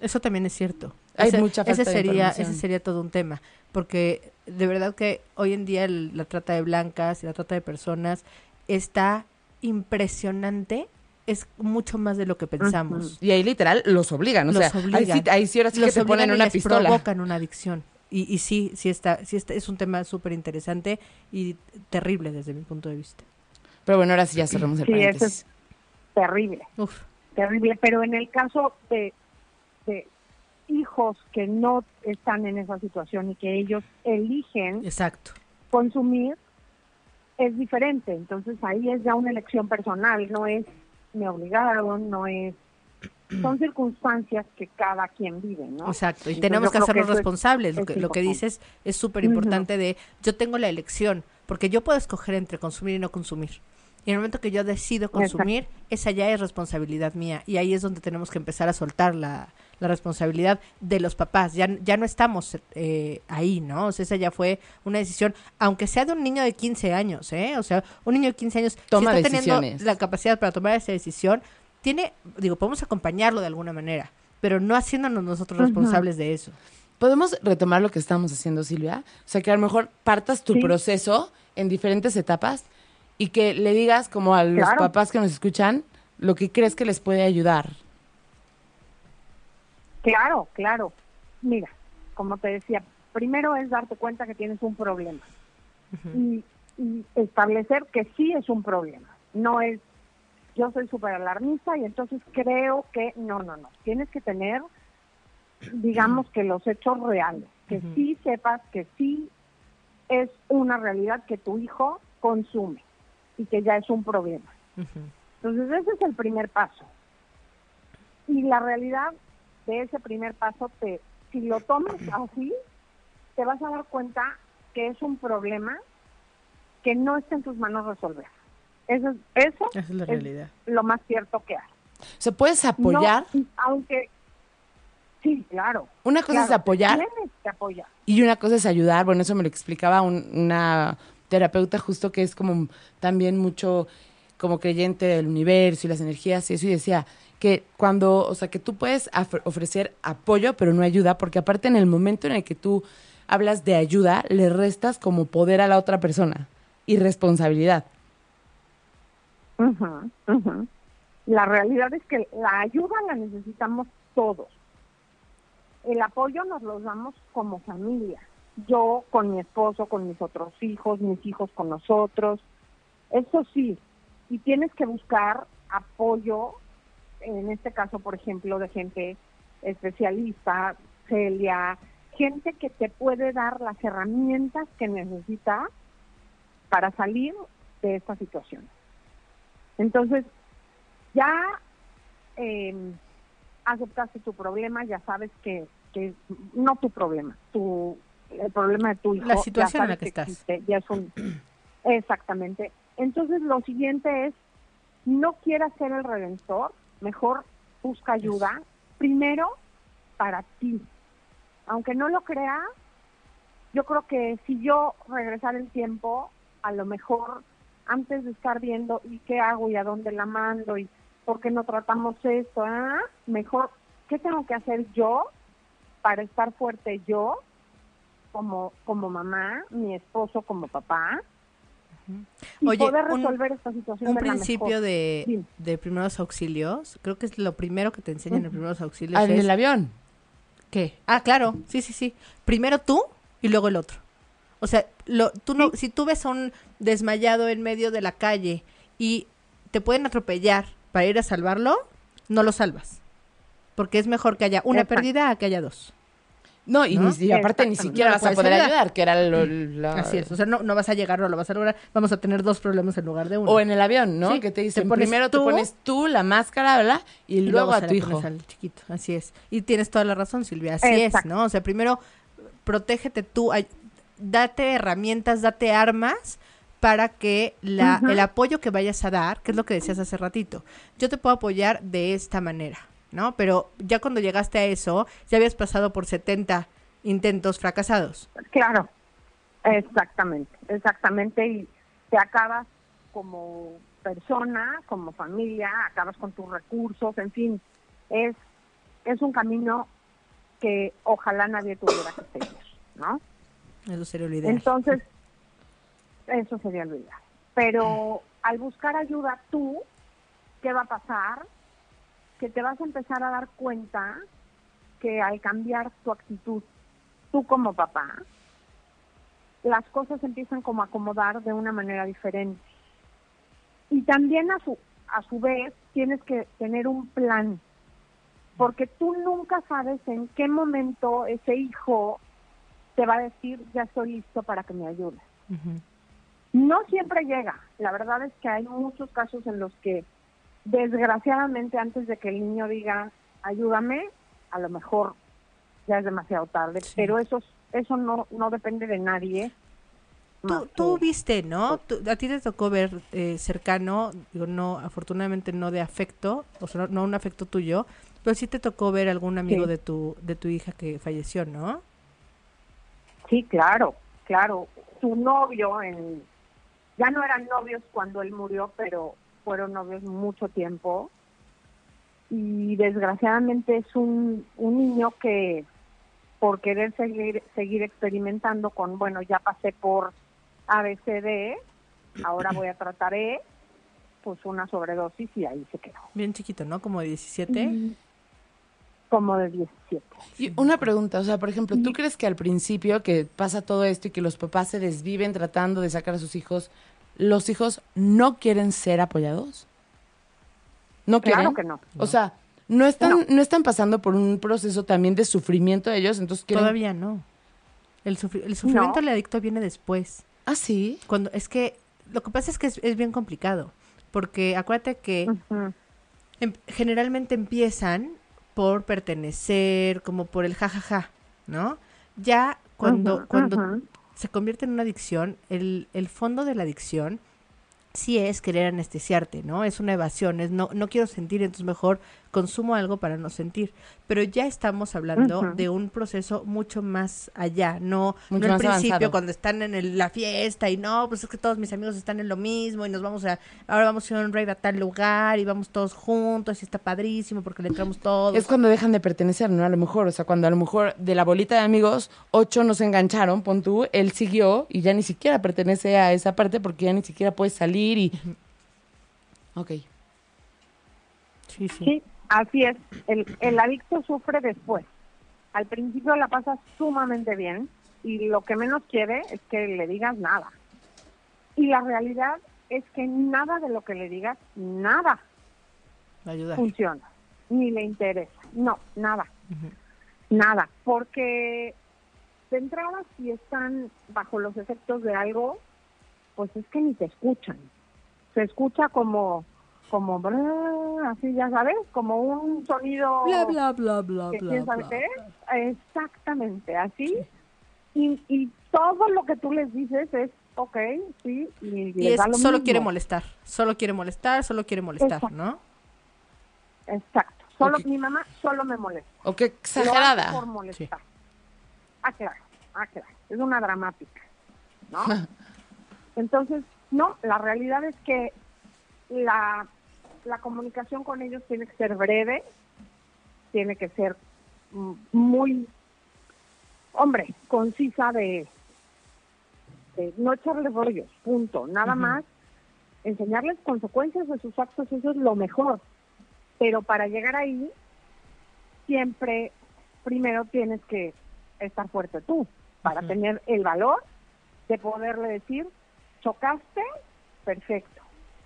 Eso también es cierto. Hay mucha ese falta de sería, información. ese sería todo un tema, porque de verdad que hoy en día el- la trata de blancas y la trata de personas está impresionante, es mucho más de lo que pensamos. Y ahí literal los obligan. O Los sea, ahí sí, ahí sí ahora sí que Los te ponen y una les pistola. provocan una adicción. Y, y sí, sí está, sí está, es un tema súper interesante y terrible desde mi punto de vista. Pero bueno, ahora sí ya cerramos el Sí, eso paréntesis. es terrible. Uf, terrible, pero en el caso de, de hijos que no están en esa situación y que ellos eligen exacto. consumir, es diferente. Entonces ahí es ya una elección personal, no es me obligaron, no es... Son circunstancias que cada quien vive, ¿no? Exacto, y Entonces, tenemos que hacernos es- responsables. Lo que, lo que dices es súper importante de yo tengo la elección, porque yo puedo escoger entre consumir y no consumir. Y en el momento que yo decido consumir, esa ya es responsabilidad mía. Y ahí es donde tenemos que empezar a soltar la, la responsabilidad de los papás. Ya, ya no estamos eh, ahí, ¿no? O sea, esa ya fue una decisión, aunque sea de un niño de 15 años, ¿eh? O sea, un niño de 15 años Toma si está decisiones. teniendo la capacidad para tomar esa decisión, tiene, digo, podemos acompañarlo de alguna manera, pero no haciéndonos nosotros responsables de eso. ¿Podemos retomar lo que estamos haciendo, Silvia? O sea, que a lo mejor partas tu Sí. proceso en diferentes etapas y que le digas como a los Claro. papás que nos escuchan lo que crees que les puede ayudar. Claro, claro. Mira, como te decía, primero es darte cuenta que tienes un problema y, y establecer que sí es un problema. No es, yo soy súper alarmista y entonces creo que, no, no, no. Tienes que tener, digamos que los hechos reales, que sí sepas que sí es una realidad que tu hijo consume y que ya es un problema. Entonces ese es el primer paso. Y la realidad de ese primer paso, te, si lo tomas así, te vas a dar cuenta que es un problema que no está en tus manos resolver. Eso, es- eso Esa es la realidad. lo más cierto que hay. O sea, puedes apoyar. No, aunque, sí, claro. Una cosa es claro, apoyar Tienes que apoyar. y una cosa es ayudar. Bueno, eso me lo explicaba un- una terapeuta justo que es como también mucho como creyente del universo y las energías y eso y decía que cuando, o sea, que tú puedes ofrecer apoyo pero no ayuda porque aparte en el momento en el que tú hablas de ayuda le restas como poder a la otra persona y responsabilidad. Ujú, ujú. La realidad es que la ayuda la necesitamos todos. El apoyo nos lo damos como familia. Yo con mi esposo, con mis otros hijos, mis hijos con nosotros. Eso sí, y tienes que buscar apoyo, en este caso, por ejemplo, de gente especialista, Celia, gente que te puede dar las herramientas que necesitas para salir de esta situación. Entonces, ya eh, aceptaste tu problema, ya sabes que, que no tu problema, tu el problema de tu hijo. La situación en la que estás. existe, ya es un- exactamente. Entonces, lo siguiente es, no quieras ser el redentor, mejor busca ayuda, primero para ti. Aunque no lo creas, yo creo que si yo regresara el tiempo, a lo mejor antes de estar viendo y qué hago y a dónde la mando y por qué no tratamos esto, ah? mejor, ¿qué tengo que hacer yo para estar fuerte yo como, como mamá, mi esposo como papá? Y Oye, poder un- resolver esta situación Un de la principio mejor. de, Sí. de primeros auxilios, creo que es lo primero que te enseñan en primeros auxilios. Ah, en es- el avión. ¿Qué? Ah, claro, sí, sí, sí. Primero tú y luego el otro. O sea, lo, tú no, si tú ves a un desmayado en medio de la calle y te pueden atropellar para ir a salvarlo, no lo salvas. Porque es mejor que haya una Exacto. pérdida a que haya dos. No, y, ¿No? ni- y aparte ni siquiera No vas a poder ayudar. ayudar, que era lo, la- Así es. O sea, no, no vas a llegar, no lo vas a lograr. Vamos a tener dos problemas en lugar de uno. O en el avión, ¿no? Sí, que te te dicen, pones primero te tú- pones tú la máscara, ¿verdad? Y, y luego, a tu hijo. pones al chiquito. Así es. Y tienes toda la razón, Silvia. Así Exacto. es, ¿no? O sea, primero protégete tú, ay- date herramientas, date armas para que la, el apoyo que vayas a dar, que es lo que decías hace ratito, yo te puedo apoyar de esta manera, ¿no? Pero ya cuando llegaste a eso, ya habías pasado por 70 intentos fracasados. Claro, exactamente, exactamente. Y te acabas como persona, como familia, acabas con tus recursos, en fin, es, es un camino que ojalá nadie tuviera que seguir, ¿no? Eso sería lo ideal. Entonces, eso sería lo ideal. Pero al buscar ayuda tú, ¿qué va a pasar? Que te vas a empezar a dar cuenta que al cambiar tu actitud, tú como papá, las cosas empiezan como a acomodar de una manera diferente. Y también a su, a su vez tienes que tener un plan, porque tú nunca sabes en qué momento ese hijo te va a decir, ya estoy listo para que me ayudes. No siempre llega. La verdad es que hay muchos casos en los que, desgraciadamente, antes de que el niño diga, ayúdame, a lo mejor ya es demasiado tarde. Sí. Pero eso, eso no, no depende de nadie. Tú, tú viste, ¿no? Tú- a ti te tocó ver eh, cercano, digo, no, afortunadamente no de afecto, o sea, no un afecto tuyo, pero sí te tocó ver algún amigo Sí. de tu de tu hija que falleció, ¿no? Sí, claro, claro. Su novio, en, ya no eran novios cuando él murió, pero fueron novios mucho tiempo. Y desgraciadamente es un, un niño que por querer seguir, seguir experimentando con, bueno, ya pasé por ABCD, ahora voy a tratar E, pues una sobredosis y ahí se quedó. Bien chiquito, ¿no? Como de 17. Como de 17. Y una pregunta, o sea, por ejemplo, ¿tú crees que al principio que pasa todo esto y que los papás se desviven tratando de sacar a sus hijos, los hijos no quieren ser apoyados? ¿No quieren? Claro que no. O sea, no están, No. no. están pasando por un proceso también de sufrimiento ellos, entonces quieren... Todavía no. El, sufri- el sufrimiento No. del adicto viene después. Ah, sí. Cuando es que lo que pasa es que es, es bien complicado, porque acuérdate que em- generalmente empiezan por pertenecer, como por el jajaja, ¿no? Ya cuando cuando. Se convierte en una adicción, el, el fondo de la adicción sí es querer anestesiarte, ¿no? Es una evasión, es no, no quiero sentir, entonces mejor consumo algo para no sentir. Pero ya estamos hablando de un proceso mucho más allá, no, Mucho no al principio avanzado. cuando están en el- la fiesta y no, pues es que todos mis amigos están en lo mismo y nos vamos a, ahora vamos a ir a un rave a tal lugar y vamos todos juntos y está padrísimo porque le entramos todos. Es cuando dejan de pertenecer, ¿no? A lo mejor, o sea, cuando a lo mejor de la bolita de amigos, ocho no se engancharon, pon tú, él siguió y ya ni siquiera pertenece a esa parte porque ya ni siquiera puede salir y... Ok. Sí, sí. Sí, así es. El, el adicto sufre después. Al principio la pasa sumamente bien y lo que menos quiere es que le digas nada. Y la realidad es que nada de lo que le digas, nada ayudar. funciona, ni le interesa. No, nada, nada. Porque de entrada, si están bajo los efectos de algo, pues es que ni te escuchan. Se escucha como, como, brrr, así ya sabes, como un sonido Bla, bla, bla, bla, que bla, bla. qué es. Exactamente, así. Y, y todo lo que tú les dices es, ok, sí, y, Y es, solo mismo. quiere molestar, solo quiere molestar, solo quiere molestar, Exacto. ¿no? Exacto. Solo. Mi mamá solo me molesta. O qué exagerada. por molestar. Ah, claro, ah, claro. Es una dramática, ¿no? Entonces, no, la realidad es que la, la comunicación con ellos tiene que ser breve, tiene que ser mm, muy, hombre, concisa de, de no echarle rollos, punto. Nada más enseñarles consecuencias de sus actos, eso es lo mejor. Pero para llegar ahí, siempre, primero tienes que estar fuerte tú, para tener el valor de poderle decir, chocaste, perfecto.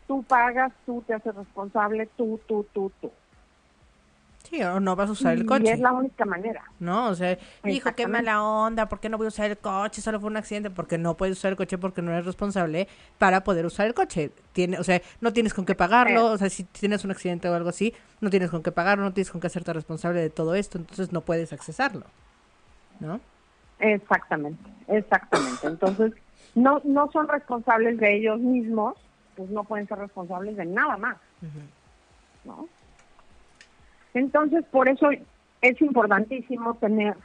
Tú pagas, tú te haces responsable, tú, tú, tú, tú. Sí, o no vas a usar el Y coche, es la única manera. ¿no? O sea, hijo, qué mala onda, ¿por qué no voy a usar el coche? Solo fue un accidente, porque no puedes usar el coche porque no eres responsable para poder usar el coche. Tiene, o sea, no tienes con qué pagarlo, o sea, si tienes un accidente o algo así, no tienes con qué pagarlo, no tienes con qué hacerte responsable de todo esto, entonces no puedes accesarlo, ¿no? Exactamente, exactamente. Entonces, no, no son responsables de ellos mismos, pues no pueden ser responsables de nada más, ¿no? Entonces, por eso es importantísimo tener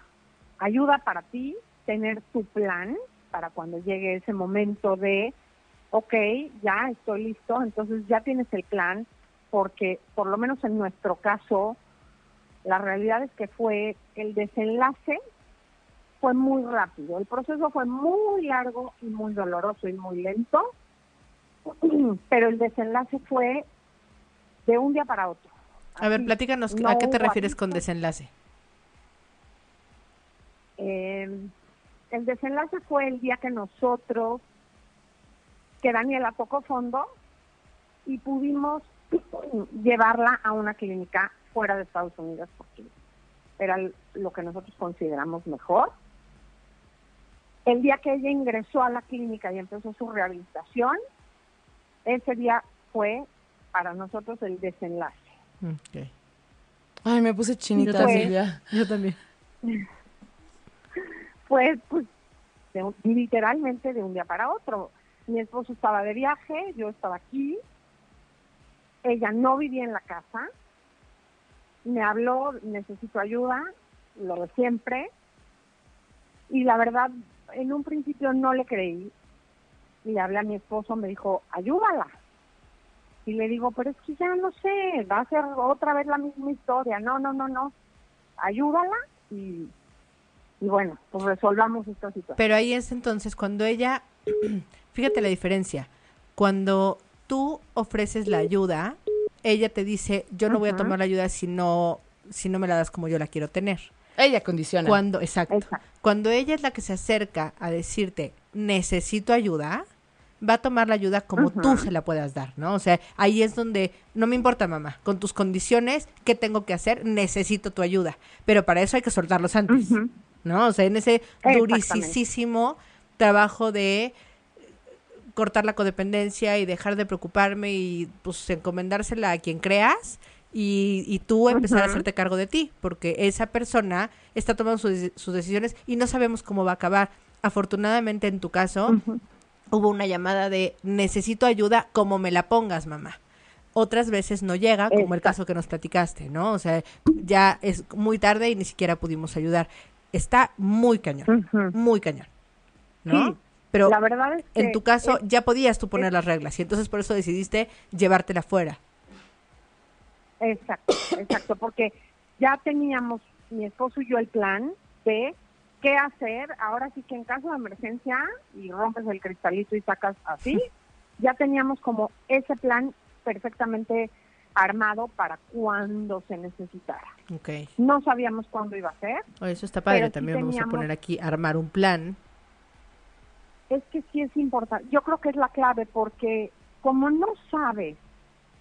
ayuda para ti, tener tu plan para cuando llegue ese momento de, ok, ya estoy listo, entonces ya tienes el plan, porque por lo menos en nuestro caso, la realidad es que fue el desenlace fue muy rápido. El proceso fue muy largo y muy doloroso y muy lento, pero el desenlace fue de un día para otro. A ver, platícanos, no ¿a qué te refieres con desenlace? Eh, el desenlace fue el día que nosotros, que Daniela tocó fondo y pudimos llevarla a una clínica fuera de Estados Unidos porque era lo que nosotros consideramos mejor. El día que ella ingresó a la clínica y empezó su rehabilitación, ese día fue para nosotros el desenlace. Ok. Ay, me puse chinita, Yo también. Silvia. Yo también. Pues de un- literalmente de un día para otro. Mi esposo estaba de viaje, yo estaba aquí, ella no vivía en la casa, me habló, necesito ayuda, lo de siempre, y la verdad, en un principio no le creí, le hablé a mi esposo, me dijo, ayúdala. Y le digo, pero es que ya no sé, va a ser otra vez la misma historia. No, no, no, no. Ayúdala y, y bueno, pues resolvamos esta situación. Pero ahí es entonces cuando ella, fíjate la diferencia, cuando tú ofreces la ayuda, ella te dice, yo no voy a tomar la ayuda si no, si no me la das como yo la quiero tener. Ella condiciona. Cuando, exacto, Exacto. cuando ella es la que se acerca a decirte, necesito ayuda, va a tomar la ayuda como tú se la puedas dar, ¿no? O sea, ahí es donde, no me importa mamá, con tus condiciones, ¿qué tengo que hacer? Necesito tu ayuda. Pero para eso hay que soltarlos antes. ¿no? O sea, en ese durisísimo trabajo de eh, cortar la codependencia y dejar de preocuparme y pues encomendársela a quien creas y, y tú empezar a hacerte cargo de ti, porque esa persona está tomando sus, sus decisiones y no sabemos cómo va a acabar. Afortunadamente en tu caso. Hubo una llamada de necesito ayuda como me la pongas, mamá. Otras veces no llega, como el caso que nos platicaste, ¿no? O sea, ya es muy tarde y ni siquiera pudimos ayudar. Está muy cañón, muy cañón, ¿no? Sí, Pero la verdad es que en tu caso es- ya podías tú poner las reglas y entonces por eso decidiste llevártela fuera. Exacto, exacto, porque ya teníamos mi esposo y yo el plan de qué hacer. Ahora sí que en caso de emergencia y rompes el cristalito y sacas así, ya teníamos como ese plan perfectamente armado para cuando se necesitara. Ok. No sabíamos cuándo iba a ser. O Eso está padre, sí también vamos a poner aquí armar un plan. Es que sí es importante. Yo creo que es la clave porque como no sabes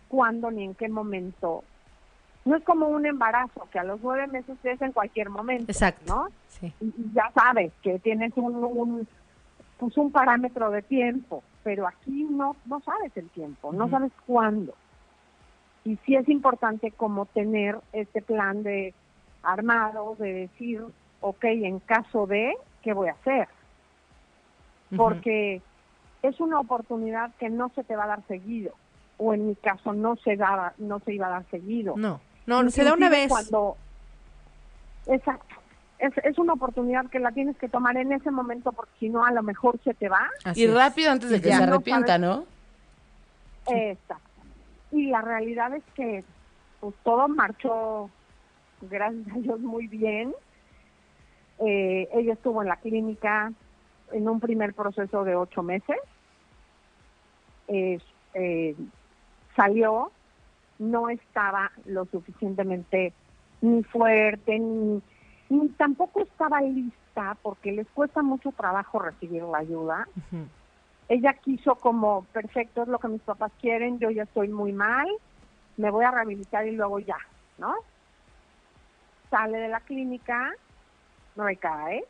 cuándo ni en qué momento, no es como un embarazo que a los nueve meses es en cualquier momento, Exacto. ¿no? Sí. Y, y ya sabes que tienes un, un pues un parámetro de tiempo, pero aquí no no sabes el tiempo, no sabes cuándo. Y sí es importante como tener este plan de armado de decir, ok, en caso de, ¿qué voy a hacer? Porque es una oportunidad que no se te va a dar seguido o en mi caso no se daba no se iba a dar seguido No, no, se da una vez. cuando exacto es, es una oportunidad que la tienes que tomar en ese momento porque si no a lo mejor se te va Así y es. rápido antes de Y que ya. se arrepienta. ¿no? exacto y la realidad es que pues todo marchó gracias a Dios muy bien Eh, ella estuvo en la clínica en un primer proceso de ocho meses es- eh, salió, no estaba lo suficientemente ni fuerte, ni, ni tampoco estaba lista, porque les cuesta mucho trabajo recibir la ayuda. Ella quiso como, perfecto, es lo que mis papás quieren, yo ya estoy muy mal, me voy a rehabilitar y luego ya, ¿no? Sale de la clínica, recae,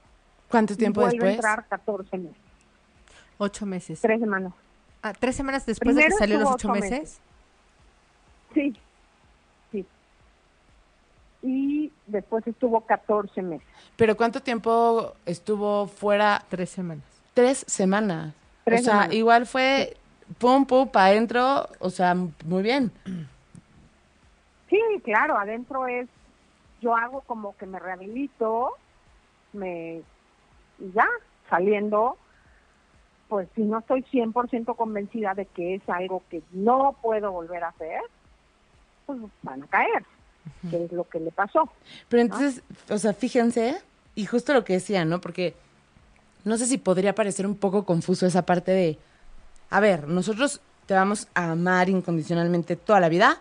¿Cuánto y tiempo vuelve a después? entrar 14 meses, Ocho meses. tres semanas. Ah, tres semanas después de que salió los ocho ocho meses. meses. Sí, sí. Y después estuvo 14 meses. Pero ¿cuánto tiempo estuvo fuera? Tres semanas. Tres semanas. Tres o sea, semanas. igual fue pum, pum, para adentro, o sea, muy bien. Sí, claro, adentro es, yo hago como que me rehabilito, me, y ya, saliendo, pues si no estoy 100% convencida de que es algo que no puedo volver a hacer, pues van a caer, que es lo que le pasó. Pero entonces, o sea, fíjense, y justo lo que decía, ¿no? Porque no sé si podría parecer un poco confuso esa parte de, a ver, nosotros te vamos a amar incondicionalmente toda la vida,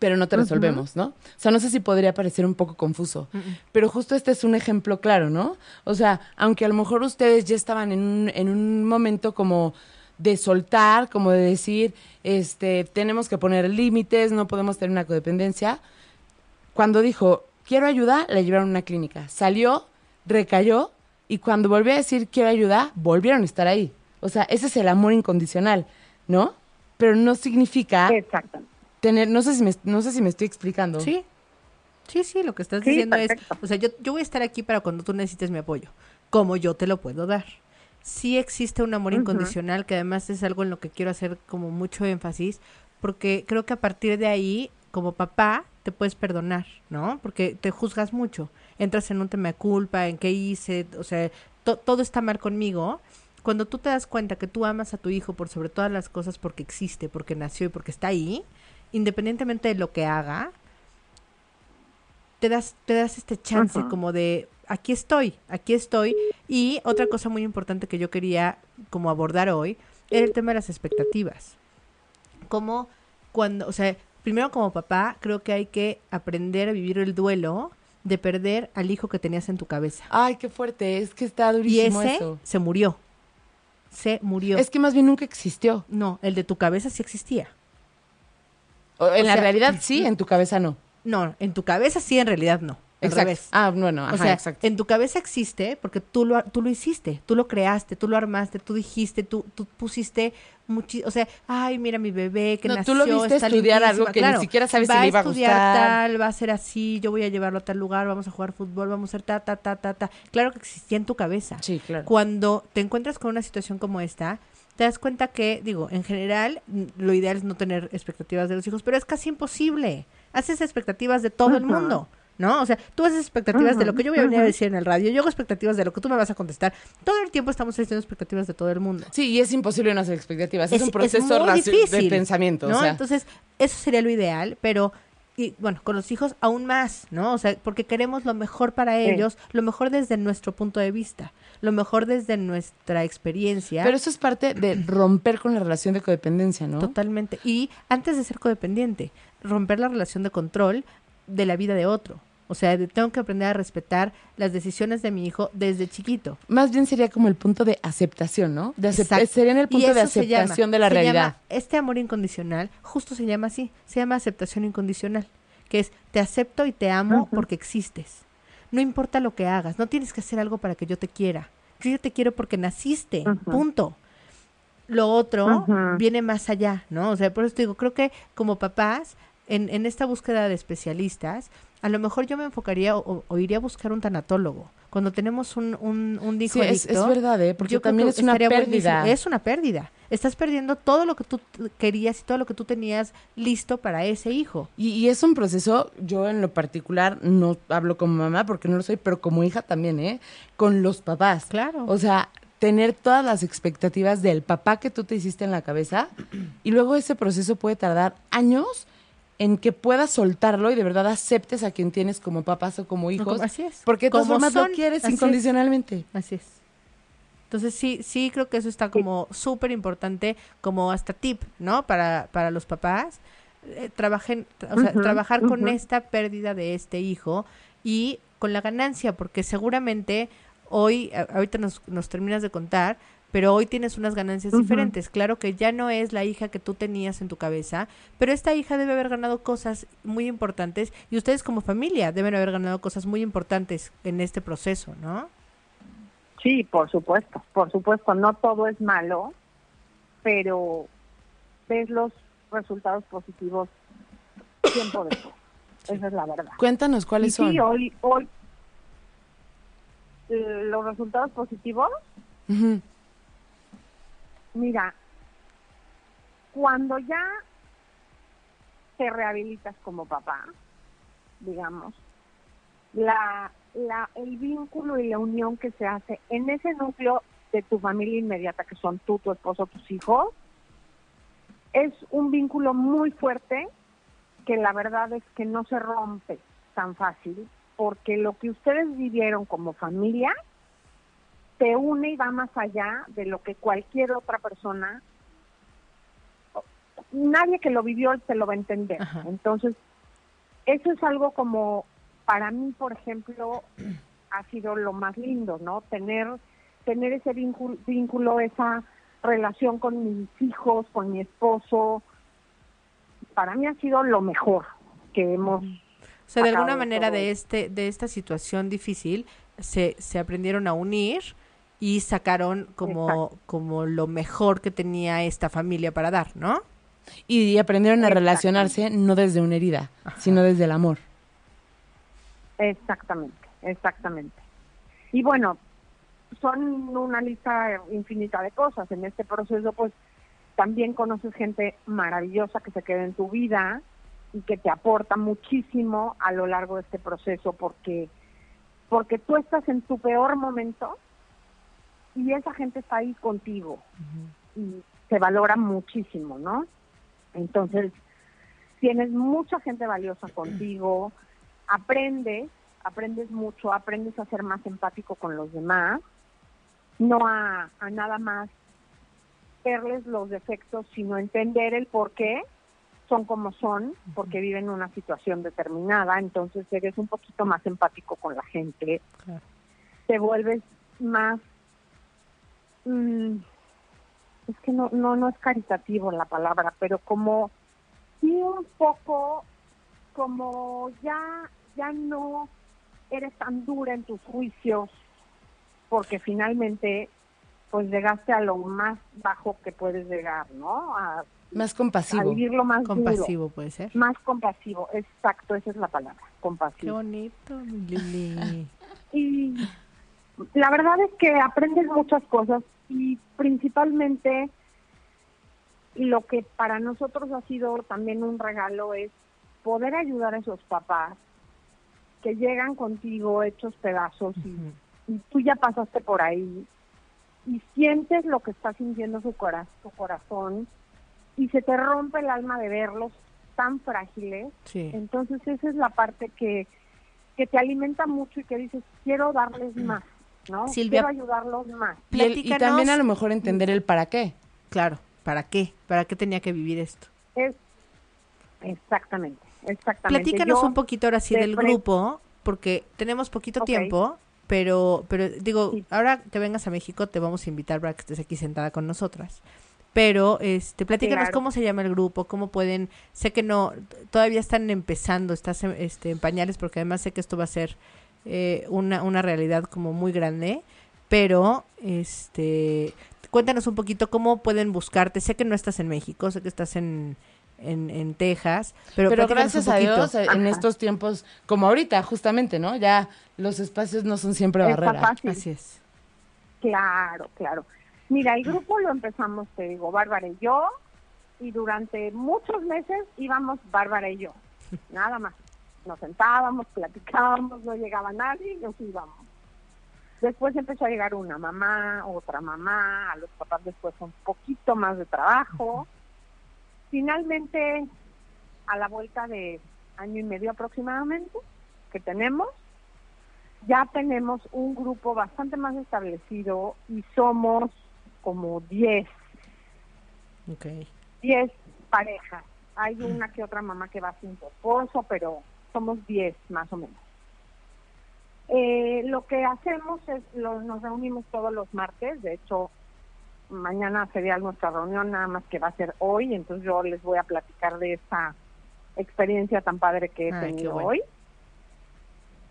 pero no te resolvemos, ¿no? O sea, no sé si podría parecer un poco confuso, pero justo este es un ejemplo claro, ¿no? O sea, aunque a lo mejor ustedes ya estaban en un, en un momento como de soltar, como de decir, este, tenemos que poner límites, no podemos tener una codependencia, cuando dijo, quiero ayuda, la llevaron a una clínica. Salió, recayó, y cuando volvió a decir, quiero ayuda, volvieron a estar ahí. O sea, ese es el amor incondicional, ¿no? Pero no significa tener, no sé si me, no sé si me estoy explicando. Sí. Sí, sí, lo que estás Sí, diciendo perfecto. es, o sea, yo, yo voy a estar aquí para cuando tú necesites mi apoyo. como yo te lo puedo dar. Sí existe un amor incondicional, que además es algo en lo que quiero hacer como mucho énfasis, porque creo que a partir de ahí, como papá, te puedes perdonar, ¿no? Porque te juzgas mucho, entras en un tema de culpa, en qué hice, o sea, todo está mal conmigo. Cuando tú te das cuenta que tú amas a tu hijo por sobre todas las cosas porque existe, porque nació y porque está ahí, independientemente de lo que haga, te das, te das este chance como de aquí estoy, aquí estoy. Y otra cosa muy importante que yo quería como abordar hoy era el tema de las expectativas. Como cuando, o sea, primero como papá, creo que hay que aprender a vivir el duelo de perder al hijo que tenías en tu cabeza. Ay, qué fuerte, es que está durísimo y ese se murió. Se murió. Es que más bien nunca existió. No, el de tu cabeza sí existía. en la realidad sí, en tu cabeza no. No, en tu cabeza sí, en realidad no. Exacto. Ah, bueno, ajá, o sea, en tu cabeza existe porque tú lo, tú lo hiciste, tú lo creaste, tú lo armaste, tú dijiste, tú, tú pusiste o sea, ay, mira mi bebé que no, nació, tú lo viste estudiar algo que ni siquiera sabes si le iba a estudiar tal, va a ser así, yo voy a llevarlo a tal lugar, vamos a jugar fútbol, vamos a hacer ta, ta, ta, ta, ta. Claro que existía en tu cabeza. Sí, claro. Cuando te encuentras con una situación como esta, te das cuenta que, digo, en general, lo ideal es no tener expectativas de los hijos, pero es casi imposible. Haces expectativas de todo el mundo. ¿No? O sea, tú haces expectativas de lo que yo voy a venir a decir en el radio, yo hago expectativas de lo que tú me vas a contestar. Todo el tiempo estamos haciendo expectativas de todo el mundo. Sí, y es imposible no hacer expectativas. Es, un proceso de pensamiento. ¿no? Entonces, eso sería lo ideal, pero y bueno, con los hijos aún más, ¿no? O sea, porque queremos lo mejor para ellos, lo mejor desde nuestro punto de vista, lo mejor desde nuestra experiencia. Pero eso es parte de romper con la relación de codependencia, ¿no? Totalmente. Y antes de ser codependiente, romper la relación de control de la vida de otro. O sea, tengo que aprender a respetar las decisiones de mi hijo desde chiquito. Más bien sería como el punto de aceptación, ¿no? De sería en el punto de aceptación de la realidad. este amor incondicional justo se llama así, se llama aceptación incondicional, que es te acepto y te amo porque existes. No importa lo que hagas, no tienes que hacer algo para que yo te quiera. Yo te quiero porque naciste, punto. Lo otro viene más allá, ¿no? O sea, por eso te digo, creo que como papás, en, en esta búsqueda de especialistas, a lo mejor yo me enfocaría o, iría a buscar un tanatólogo. Cuando tenemos un, un, un hijo es, verdad, ¿eh? porque también es una pérdida. Es una pérdida. Estás perdiendo todo lo que tú querías y todo lo que tú tenías listo para ese hijo. Y, y, es un proceso, yo en lo particular no hablo como mamá porque no lo soy, pero como hija también, ¿eh? Con los papás. Claro. O sea, tener todas las expectativas del papá que tú te hiciste en la cabeza y luego ese proceso puede tardar años en que puedas soltarlo y de verdad aceptes a quien tienes como papás o como hijos. Así es. Porque de todas formas lo quieres incondicionalmente. Así es. Entonces sí, sí creo que eso está como súper importante, como hasta tip, ¿no? Para, para los papás. Eh, trabajen, o sea, trabajar con esta pérdida de este hijo y con la ganancia, porque seguramente hoy, ahorita nos, nos terminas de contar, pero hoy tienes unas ganancias diferentes. Claro que ya no es la hija que tú tenías en tu cabeza, pero esta hija debe haber ganado cosas muy importantes y ustedes como familia deben haber ganado cosas muy importantes en este proceso, ¿no? Sí, por supuesto, por supuesto, no todo es malo, pero ves los resultados positivos tiempo después. Esa es la verdad. Cuéntanos cuáles son. Sí, hoy, hoy eh, los resultados positivos Mira, cuando ya te rehabilitas como papá, digamos, la, el vínculo y la unión que se hace en ese núcleo de tu familia inmediata, que son tú, tu esposo, tus hijos, es un vínculo muy fuerte que la verdad es que no se rompe tan fácil, porque lo que ustedes vivieron como familia te une y va más allá de lo que cualquier otra persona, nadie que lo vivió se lo va a entender. Entonces, eso es algo como, para mí, por ejemplo, ha sido lo más lindo, ¿no? Tener, tener ese vínculo, vínculo esa relación con mis hijos, con mi esposo, para mí ha sido lo mejor que hemos o sea, de alguna manera de este de esta situación difícil se, se aprendieron a unir y sacaron como, como lo mejor que tenía esta familia para dar, ¿no? Y, aprendieron a relacionarse no desde una herida, sino desde el amor. Exactamente, exactamente. Y bueno, son una lista infinita de cosas. En este proceso, pues también conoces gente maravillosa que se queda en tu vida y que te aporta muchísimo a lo largo de este proceso porque porque tú estás en tu peor momento y esa gente está ahí contigo. Y se valora muchísimo, ¿no? Entonces, tienes mucha gente valiosa contigo, aprendes, aprendes mucho, aprendes a ser más empático con los demás, no a, a nada más verles los defectos, sino entender el por qué son como son, porque viven una situación determinada, entonces eres un poquito más empático con la gente, te vuelves más, mm, es que no, no, no es caritativo la palabra, pero como sí un poco, como ya, ya no eres tan dura en tus juicios, porque finalmente pues llegaste a lo más bajo que puedes llegar, ¿no? A, más compasivo. A vivirlo más compasivo puede ser. Más compasivo, exacto, esa es la palabra, compasivo. Qué bonito, Lili. y la verdad es que aprendes muchas cosas y principalmente lo que para nosotros ha sido también un regalo es poder ayudar a esos papás que llegan contigo hechos pedazos y, y tú ya pasaste por ahí y sientes lo que está sintiendo su, su corazón y se te rompe el alma de verlos tan frágiles. Entonces esa es la parte que, que te alimenta mucho y que dices, quiero darles más, ¿no? Silvia, quiero ayudarlos más. Y, y, también a lo mejor entender el para qué. Claro, ¿para qué? ¿Para qué tenía que vivir esto? Es, exactamente, exactamente. Platícanos un poquito ahora sí del grupo, porque tenemos poquito tiempo pero, pero digo, ahora que vengas a México te vamos a invitar para que estés aquí sentada con nosotras. Pero, este, platícanos cómo se llama el grupo, cómo pueden, sé que no, todavía están empezando, estás este, en pañales, porque además sé que esto va a ser eh, una, una realidad como muy grande, pero, este, cuéntanos un poquito cómo pueden buscarte, sé que no estás en México, sé que estás en, en, en Texas. Pero, pero gracias a Dios, en estos tiempos, como ahorita, justamente, ¿no? Ya los espacios no son siempre barreras. Así es. Claro, claro. Mira, el grupo lo empezamos, te digo, Bárbara y yo, y durante muchos meses íbamos Bárbara y yo, nada más. Nos sentábamos, platicábamos, no llegaba nadie y nos íbamos. Después empezó a llegar una mamá, otra mamá, a los papás después un poquito más de trabajo. Finalmente, a la vuelta de año y medio aproximadamente que tenemos, ya tenemos un grupo bastante más establecido y somos como 10. Okay. 10 parejas. Hay una que otra mamá que va sin su esposo, pero somos 10 más o menos. Eh, lo que hacemos es, nos reunimos todos los martes, de hecho mañana sería nuestra reunión, nada más que va a ser hoy, entonces yo les voy a platicar de esta experiencia tan padre que he tenido hoy.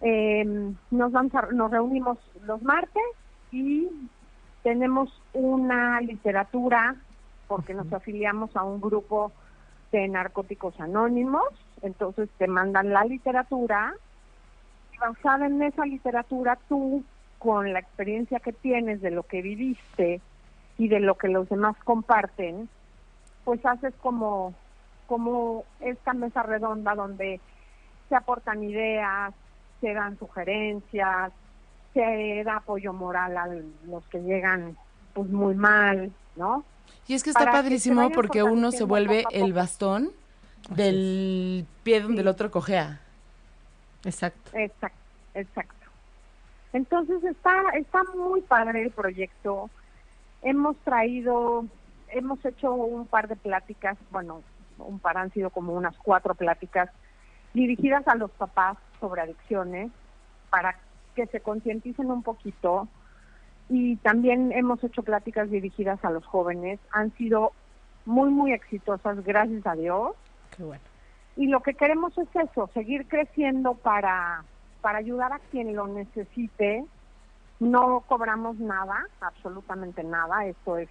Eh, nos, vamos nos reunimos los martes y tenemos una literatura, porque nos afiliamos a un grupo de narcóticos anónimos, entonces te mandan la literatura y basada en esa literatura tú, con la experiencia que tienes de lo que viviste, y de lo que los demás comparten, pues haces como, como esta mesa redonda donde se aportan ideas, se dan sugerencias, se da apoyo moral a los que llegan pues muy mal, ¿no? Y es que está padrísimo porque uno se vuelve el bastón del pie donde el otro cojea. Exacto. Exacto, exacto. Entonces está, está muy padre el proyecto hemos traído, hemos hecho un par de pláticas, bueno, un par han sido como unas cuatro pláticas dirigidas a los papás sobre adicciones para que se concienticen un poquito y también hemos hecho pláticas dirigidas a los jóvenes. Han sido muy, muy exitosas, gracias a Dios. Qué bueno. Y lo que queremos es eso, seguir creciendo para, para ayudar a quien lo necesite no cobramos nada, absolutamente nada, esto es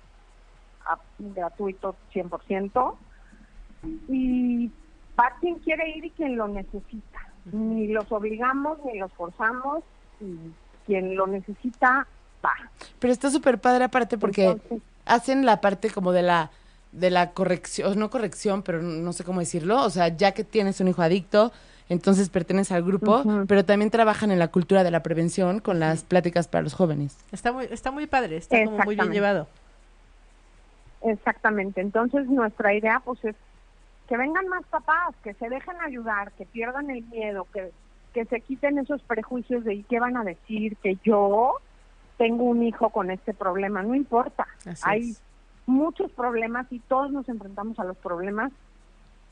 gratuito 100%. Y va quien quiere ir y quien lo necesita. Ni los obligamos ni los forzamos. Y quien lo necesita va. Pero está súper padre aparte porque Entonces- hacen la parte como de la de la corrección, no corrección, pero no sé cómo decirlo, o sea, ya que tienes un hijo adicto, entonces perteneces al grupo, pero también trabajan en la cultura de la prevención con las pláticas para los jóvenes. Está muy, está muy padre, está como muy bien Exactamente. llevado. Exactamente. Entonces, nuestra idea, pues, es que vengan más papás, que se dejen ayudar, que pierdan el miedo, que, que se quiten esos prejuicios de ¿y qué van a decir? Que yo tengo un hijo con este problema. No importa. Así Hay es. Muchos problemas y todos nos enfrentamos a los problemas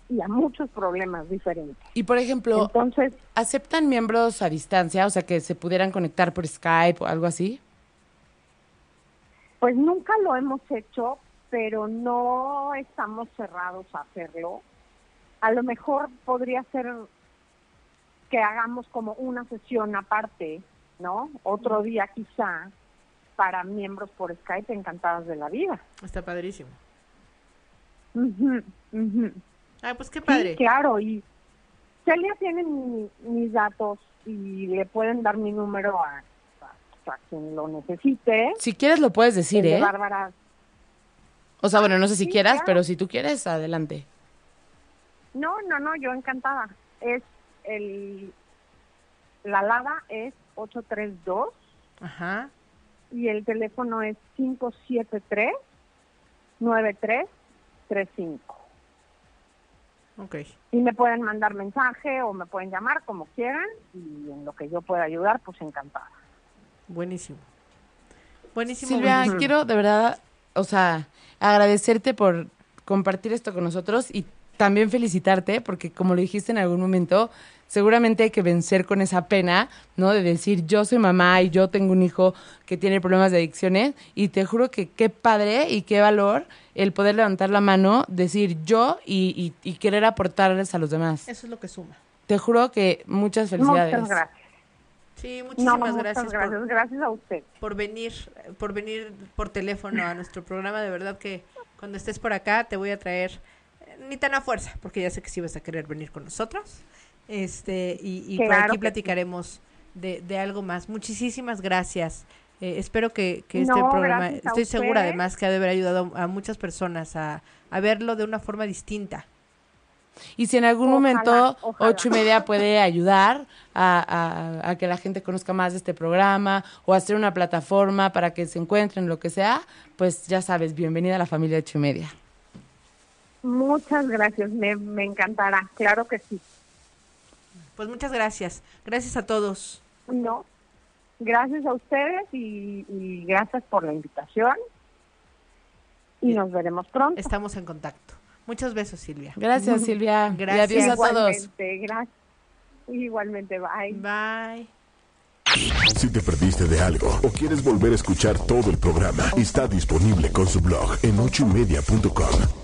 y a muchos problemas diferentes. Y por ejemplo, Entonces, ¿aceptan miembros a distancia? O sea, que se pudieran conectar por Skype o algo así. Pues nunca lo hemos hecho, pero no estamos cerrados a hacerlo. A lo mejor podría ser que hagamos como una sesión aparte, ¿no? Otro día quizá para miembros por Skype encantadas de la vida. Está padrísimo. Ay, pues qué Sí, padre. claro, y Celia tiene mi- mis datos y le pueden dar mi número a, a- a quien lo necesite. Si quieres lo puedes decir, ¿eh? Bárbara O sea, bueno, no sé si Sí, quieras, claro. pero si tú quieres, adelante. No, no, no, yo encantada. Es el la lava es 832 Ajá. Y el teléfono es 573 9335. Ok. Y me pueden mandar mensaje o me pueden llamar como quieran y en lo que yo pueda ayudar, pues encantada. Buenísimo. Buenísimo. Silvia, buenísimo. quiero de verdad, o sea, agradecerte por compartir esto con nosotros y también felicitarte porque como lo dijiste en algún momento, seguramente hay que vencer con esa pena, ¿no? De decir, yo soy mamá y yo tengo un hijo que tiene problemas de adicciones y te juro que qué padre y qué valor el poder levantar la mano, decir yo y, y- y querer aportarles a los demás. Eso es lo que suma. Te juro que muchas felicidades. Muchas gracias. Sí, No, muchísimas muchas gracias, gracias. por, Gracias a usted. por venir, por venir por teléfono a nuestro programa. De verdad que cuando estés por acá te voy a traer, eh, ni tan a fuerza, porque ya sé que sí vas a querer venir con nosotros. Este, y, y por aquí sí. platicaremos de, de algo más. Muchísimas gracias. Eh, espero que, que este No, programa, estoy segura además que ha de haber ayudado a muchas personas a, a verlo de una forma distinta. Y si en algún Ojalá, momento ojalá. ocho y media puede ayudar a, a- a que la gente conozca más de este programa o hacer una plataforma para que se encuentren, lo que sea, pues ya sabes, bienvenida a la familia ocho y media. Muchas gracias. Me, me encantará. Claro que sí. Pues muchas gracias. Gracias a todos. No. Gracias a ustedes y, y gracias por la invitación. Y Bien. nos veremos pronto. Estamos en contacto. Muchos besos, Silvia. Gracias, Silvia. Gracias. Y adiós a todos. Igualmente, gracias. Igualmente, bye. Bye. Si te perdiste de algo o quieres volver a escuchar todo el programa, está disponible con su blog en ochoymedia.com.